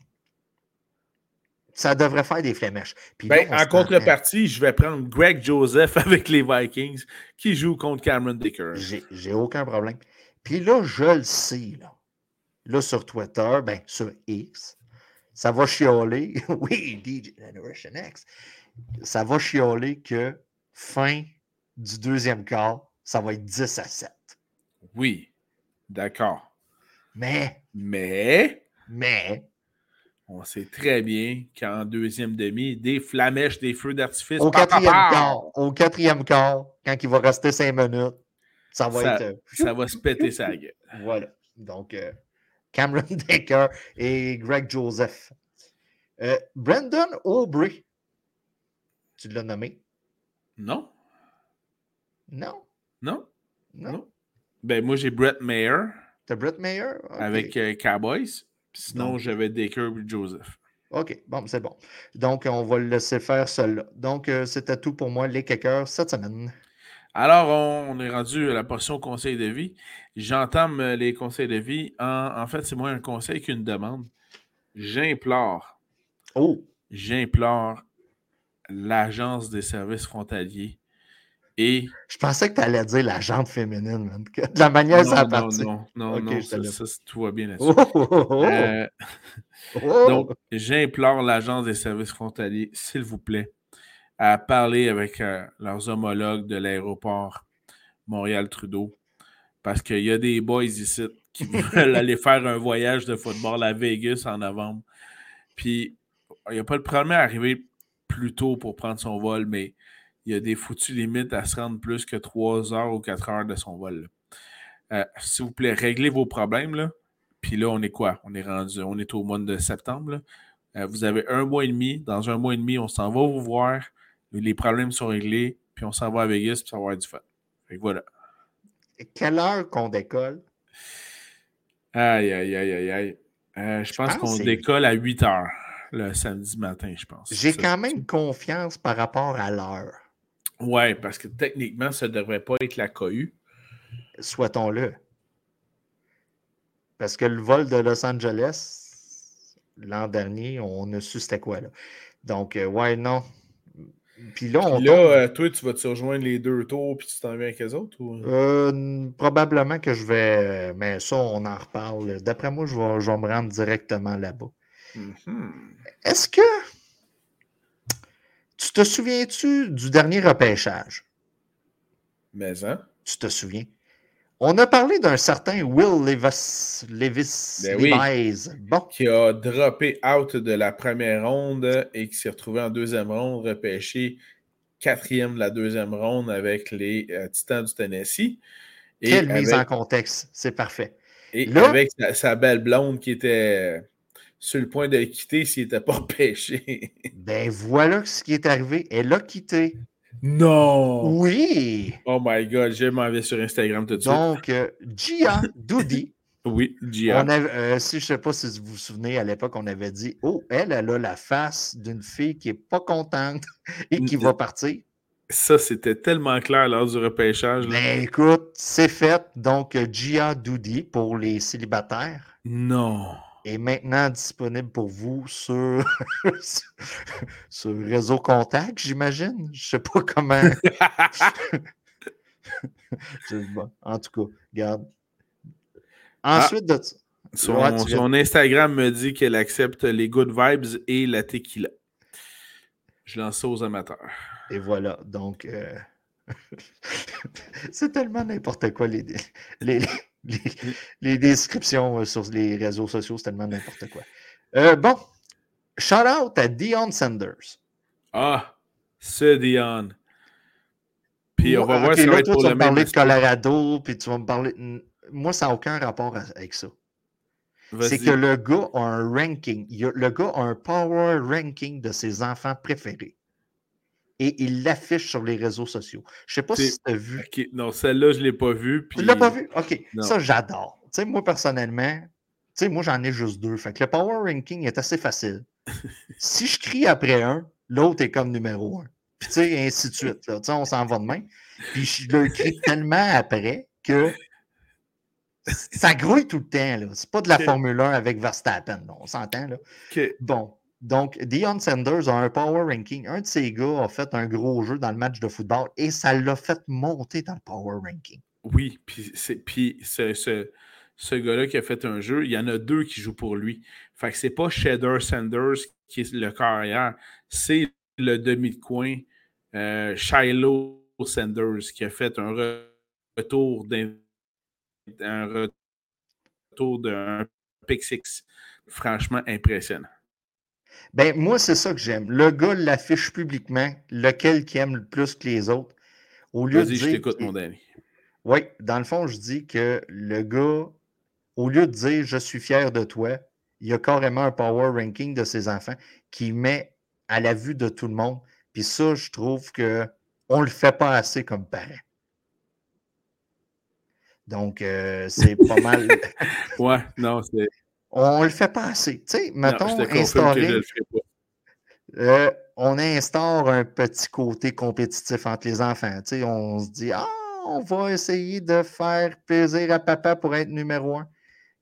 Speaker 2: ça devrait faire des flémèches.
Speaker 1: Ben, en contrepartie, je vais prendre Greg Joseph avec les Vikings qui joue contre Cameron Dicker.
Speaker 2: J'ai aucun problème. Puis là, je le sais, là, là sur Twitter, ben, sur X, ça va chialer. oui, DJ Generation X. Ça va chialer que fin du deuxième quart, ça va être 10 à 7.
Speaker 1: Oui, d'accord.
Speaker 2: Mais.
Speaker 1: Mais.
Speaker 2: Mais.
Speaker 1: On sait très bien qu'en deuxième demi, des flamèches, des feux d'artifice.
Speaker 2: Au quatrième quart, au quatrième quart, quand il va rester cinq minutes, ça va être. Euh,
Speaker 1: ça va se péter sa gueule.
Speaker 2: Voilà. Donc, euh, Cameron Decker et Greg Joseph. Euh, Brandon Aubrey. Tu l'as nommé?
Speaker 1: Non?
Speaker 2: Non.
Speaker 1: Non? Non. Ben, moi, j'ai Brett Mayer.
Speaker 2: T'as Brett Mayer?
Speaker 1: Avec Cowboys. Sinon, j'avais Decker et Joseph.
Speaker 2: OK, bon, c'est bon. Donc, on va le laisser faire seul. Donc, euh, c'était tout pour moi, les kickers, cette semaine.
Speaker 1: Alors, on, est rendu à la portion conseil de vie. J'entame euh, les conseils de vie. En, fait, c'est moins un conseil qu'une demande. J'implore.
Speaker 2: Oh!
Speaker 1: J'implore l'Agence des services frontaliers et...
Speaker 2: Je pensais que tu allais dire la jante féminine, de la manière
Speaker 1: dont ça partit. Non, non, non, ça, ça, tout va bien là-dessus. Oh, oh, oh, euh, donc, j'implore l'Agence des services frontaliers, s'il vous plaît, à parler avec euh, leurs homologues de l'aéroport Montréal-Trudeau, parce qu'il y a des boys ici qui veulent aller faire un voyage de football à Vegas en novembre. Puis, il n'y a pas le problème à arriver plus tôt pour prendre son vol, mais il y a des foutues limites à se rendre plus que 3 heures ou 4 heures de son vol. Euh, s'il vous plaît, réglez vos problèmes. Là. Puis là, on est quoi? On est rendu, on est au mois de septembre. Euh, vous avez un mois et demi. Dans un mois et demi, on s'en va vous voir. Les problèmes sont réglés. Puis on s'en va à Vegas pour avoir du fun. Fait que voilà.
Speaker 2: quelle heure qu'on décolle?
Speaker 1: Aïe, aïe, aïe, aïe, aïe. Euh, je, pense, qu'on décolle à 8 heures le samedi matin, je pense.
Speaker 2: J'ai quand même confiance par rapport à l'heure.
Speaker 1: Ouais, parce que techniquement, ça ne devrait pas être la cohue.
Speaker 2: Souhaitons-le. Parce que le vol de Los Angeles, l'an dernier, on a su c'était quoi, là. Donc, euh, ouais, non. Puis là, on.
Speaker 1: là, euh, toi, tu vas te rejoindre les deux tours puis tu t'en viens avec les autres?
Speaker 2: Euh, probablement que je vais. Mais ça, on en reparle. D'après moi, je vais, je vais, me rendre directement là-bas.
Speaker 1: Mm-hmm.
Speaker 2: Est-ce que tu te souviens-tu du dernier repêchage?
Speaker 1: Mais hein?
Speaker 2: Tu te souviens? On a parlé d'un certain Will Levis, Levis
Speaker 1: ben bon. Qui a droppé out de la première ronde et qui s'est retrouvé en deuxième ronde, repêché quatrième de la deuxième ronde avec les euh, Titans du Tennessee.
Speaker 2: Et Quelle mise en contexte, c'est parfait.
Speaker 1: Et avec sa, belle blonde qui était sur le point de quitter s'il n'était pas pêché.
Speaker 2: ben voilà ce qui est arrivé. Elle a quitté.
Speaker 1: Non!
Speaker 2: Oui!
Speaker 1: Oh my God, je m'en vais sur Instagram tout de
Speaker 2: suite. Donc, euh, Gia Doudi.
Speaker 1: oui, Gia.
Speaker 2: Euh, si je ne sais pas si vous vous souvenez, à l'époque, on avait dit Oh, elle, elle a la face d'une fille qui n'est pas contente et qui va partir.
Speaker 1: Ça, c'était tellement clair lors du repêchage.
Speaker 2: Ben écoute, c'est fait. Donc, Gia Doudi pour les célibataires.
Speaker 1: Non
Speaker 2: est maintenant disponible pour vous sur, sur Réseau Contact, j'imagine? Je ne sais pas comment. en tout cas, regarde.
Speaker 1: Ah, Ensuite de son, son Instagram me dit qu'elle accepte les good vibes et la tequila. Je lance ça aux amateurs.
Speaker 2: Et voilà. Donc, euh, c'est tellement n'importe quoi les, les, les, descriptions euh, sur les réseaux sociaux, c'est tellement n'importe quoi. Euh, bon, shout out à Dion Sanders.
Speaker 1: Ah, c'est Dion. Puis on va voir
Speaker 2: si là, toi, tu vas me parler de Colorado, puis tu vas me parler. Moi, ça n'a aucun rapport avec ça. C'est que le gars a un ranking. Le gars a un power ranking de ses enfants préférés et il l'affiche sur les réseaux sociaux. Je ne sais pas si tu as vu.
Speaker 1: Non, celle-là, je ne l'ai pas vue.
Speaker 2: Tu ne l'as pas vu? OK. Ça, j'adore. Tu sais, moi, personnellement, tu sais, moi, j'en ai juste deux. Fait que le power ranking est assez facile. si je crie après un, l'autre est comme numéro un. Puis, tu sais, ainsi de suite. Tu sais, on s'en va de même. Puis, je le crie tellement après que ça grouille tout le temps. Ce n'est pas de la Formule 1 avec Verstappen. on s'entend. là. Bon. Donc, Dion Sanders a un power ranking. Un de ses gars a fait un gros jeu dans le match de football et ça l'a fait monter dans le power ranking.
Speaker 1: Oui, puis, puis ce, ce, gars-là qui a fait un jeu, il y en a deux qui jouent pour lui. Fait que c'est pas Shader Sanders qui est le carrière, c'est le demi de coin euh, Shiloh Sanders qui a fait un retour d'un retour d'un pick six franchement impressionnant.
Speaker 2: Ben, moi, c'est ça que j'aime. Le gars l'affiche publiquement, lequel qui aime le plus que les autres.
Speaker 1: Au lieu de dire. je t'écoute, mon Danny.
Speaker 2: Oui, dans le fond, je dis que le gars, au lieu de dire je suis fier de toi, il y a carrément un power ranking de ses enfants qui met à la vue de tout le monde. Puis ça, je trouve que on le fait pas assez comme parent. Donc, euh, c'est pas mal.
Speaker 1: ouais, non, c'est.
Speaker 2: On le fait pas assez. Tu sais, mettons, instaurer. Euh, on instaure un petit côté compétitif entre les enfants. Tu sais, on se dit, ah, on va essayer de faire plaisir à papa pour être numéro un.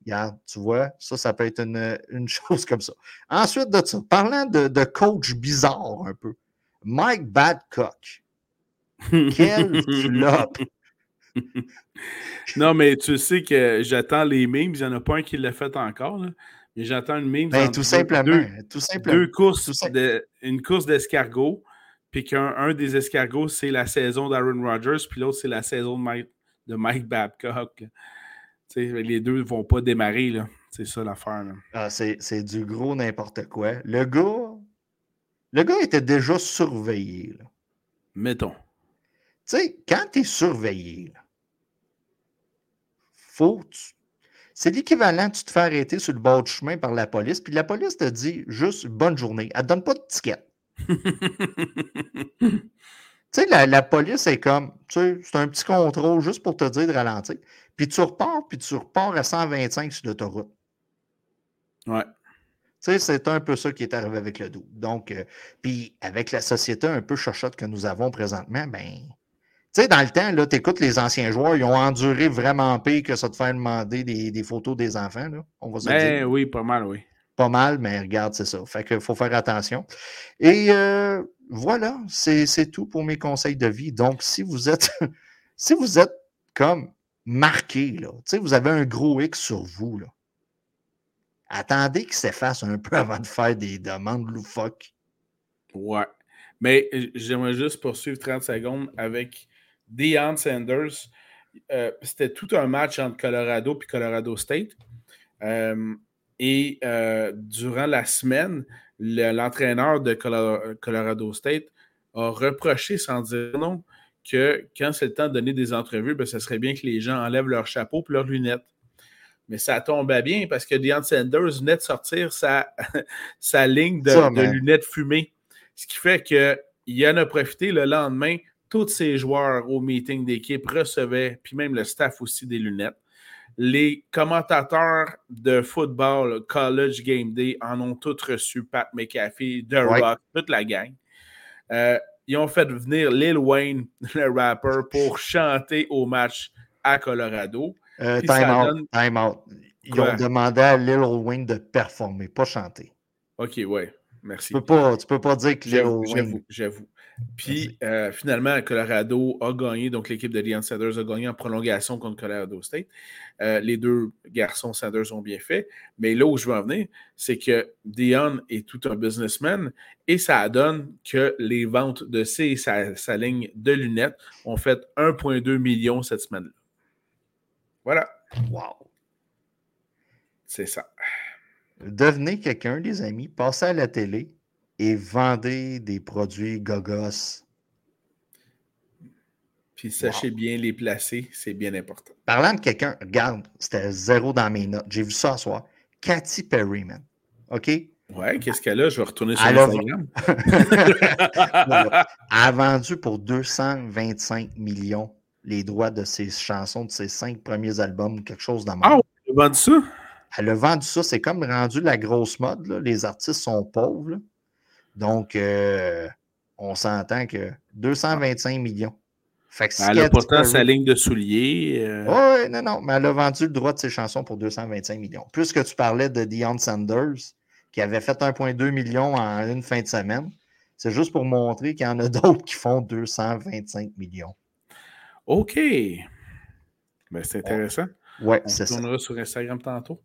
Speaker 2: Regarde, tu vois, ça, ça peut être une, chose comme ça. Ensuite de ça, parlant de, de coach bizarre un peu, Mike Badcock. Quel flop!
Speaker 1: non, mais tu sais que j'attends les memes. Il n'y en a pas un qui l'a fait encore. Mais j'attends une meme.
Speaker 2: Ben, tout, simplement,
Speaker 1: deux,
Speaker 2: tout simplement.
Speaker 1: Deux courses, une course d'escargot. Puis qu'un un des escargots, c'est la saison d'Aaron Rodgers. Puis l'autre, c'est la saison de Mike, de Mike Babcock. Les deux ne vont pas démarrer. C'est ça l'affaire.
Speaker 2: Ah, c'est du gros n'importe quoi. Le gars, le gars était déjà surveillé.
Speaker 1: Mettons.
Speaker 2: Tu sais, quand tu es surveillé, faut. C'est l'équivalent, tu te fais arrêter sur le bord du chemin par la police, puis la police te dit juste bonne journée. Elle ne te donne pas de ticket. tu sais, la, police est comme, tu sais, c'est un petit contrôle juste pour te dire de ralentir. Puis tu repars, puis tu repars à 125 sur l'autoroute.
Speaker 1: Ouais. Tu
Speaker 2: sais, c'est un peu ça qui est arrivé avec le dos. Donc, euh, puis avec la société un peu chochotte que nous avons présentement, ben, tu sais, dans le temps, là, tu écoutes les anciens joueurs, ils ont enduré vraiment pire que ça te faire demander des, photos des enfants. Là, on va se
Speaker 1: ben, oui, pas mal, oui.
Speaker 2: Pas mal, mais regarde, c'est ça. Fait qu'il faut faire attention. Et euh, voilà, c'est tout pour mes conseils de vie. Donc, si vous êtes, si vous êtes comme marqué, là, tu sais, vous avez un gros X sur vous, là, attendez qu'il s'efface un peu avant de faire des demandes loufoques.
Speaker 1: Ouais. Mais euh, j'aimerais juste poursuivre 30 secondes avec Deion Sanders. Euh, c'était tout un match entre Colorado et Colorado State. Euh, et euh, durant la semaine, l'entraîneur de Colorado State a reproché sans dire non que quand c'est le temps de donner des entrevues, ben, ce serait bien que les gens enlèvent leur chapeau et leurs lunettes. mais ça tombait bien parce que Deion Sanders venait de sortir sa, sa ligne de, lunettes fumées. Ce qui fait qu'il en a profité le lendemain. Tous ses joueurs au meeting d'équipe recevaient, puis même le staff aussi, des lunettes. Les commentateurs de football, College Game Day, en ont tous reçu. Pat McAfee, The Rock, toute la gang. Euh, ils ont fait venir Lil Wayne, le rapper, pour chanter au match à Colorado.
Speaker 2: Euh, time, out, time out. Ils ont demandé à Lil Wayne de performer, pas chanter.
Speaker 1: OK, ouais. Merci.
Speaker 2: Tu peux pas, tu peux pas dire que Lil
Speaker 1: Wayne. J'avoue, j'avoue. Puis euh, finalement, Colorado a gagné, donc l'équipe de Deion Sanders a gagné en prolongation contre Colorado State. Euh, les deux garçons Sanders ont bien fait. Mais là où je veux en venir, c'est que Dion est tout un businessman et ça donne que les ventes de ses, sa, sa ligne de lunettes ont fait 1,2 million cette semaine-là. Voilà.
Speaker 2: Wow.
Speaker 1: C'est ça.
Speaker 2: Devenez quelqu'un, les amis, passez à la télé et vendez des produits gogos.
Speaker 1: Puis sachez bien les placer, c'est bien important.
Speaker 2: Parlant de quelqu'un, regarde, c'était zéro dans mes notes. J'ai vu ça ce soir. Katy Perry, man. OK?
Speaker 1: Ouais, qu'est-ce qu'elle a? Je vais retourner sur Instagram.
Speaker 2: Elle a vendu pour 225 millions les droits de ses chansons, de ses cinq premiers albums, quelque chose dans
Speaker 1: Ah, elle a vendu ça?
Speaker 2: Elle a vendu ça. C'est comme rendu la grosse mode. Les artistes sont pauvres. Donc, euh, on s'entend que 225 millions.
Speaker 1: elle a pourtant sa ligne de souliers.
Speaker 2: Euh. Oui, non, non, mais elle a vendu le droit de ses chansons pour 225 millions. Plus que tu parlais de Deion Sanders, qui avait fait 1,2 million en une fin de semaine, c'est juste pour montrer qu'il y en a d'autres qui font 225 millions.
Speaker 1: OK. Ben, c'est intéressant.
Speaker 2: Oui,
Speaker 1: c'est ça. On tournera sur Instagram tantôt.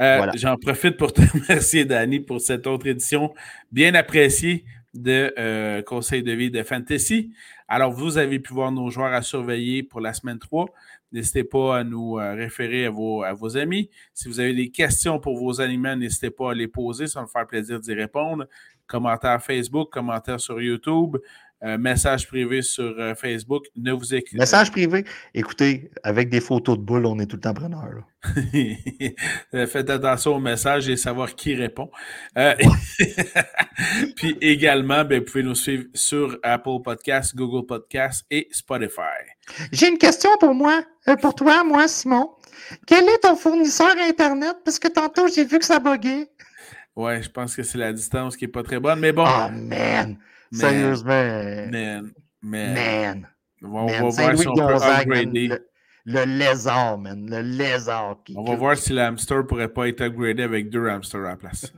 Speaker 1: Euh, j'en profite pour te remercier, Danny, pour cette autre édition bien appréciée de euh, Conseil de vie de Fantasy. Alors, vous avez pu voir nos joueurs à surveiller pour la semaine 3. N'hésitez pas à nous euh, référer à vos, à vos amis. Si vous avez des questions pour vos aliments, n'hésitez pas à les poser. Ça va me faire plaisir d'y répondre. Commentaires Facebook, commentaires sur YouTube, message privé sur euh, Facebook. Ne vous écoutez.
Speaker 2: Message privé. Écoutez, avec des photos de boules, on est tout le temps preneur.
Speaker 1: Faites attention aux messages et savoir qui répond. Euh, puis également, ben, vous pouvez nous suivre sur Apple Podcasts, Google Podcasts et Spotify.
Speaker 3: J'ai une question pour moi, euh, pour toi, moi, Simon. Quel est ton fournisseur Internet? Parce que tantôt, j'ai vu que ça buguait.
Speaker 1: Ouais, je pense que c'est la distance qui n'est pas très bonne, mais bon.
Speaker 2: Oh, man! Sérieusement.
Speaker 1: Man.
Speaker 2: Man.
Speaker 1: On va voir si on peut upgrader.
Speaker 2: Le, lézard, man. Le lézard.
Speaker 1: on va voir si l'hamster pourrait pas être upgradé avec deux hamsters à la place.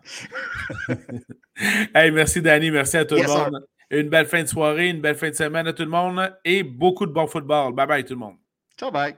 Speaker 1: hey, merci Danny, merci à tout le monde. Une belle fin de soirée, une belle fin de semaine à tout le monde et beaucoup de bon football. Bye bye tout le monde.
Speaker 2: Ciao, bye.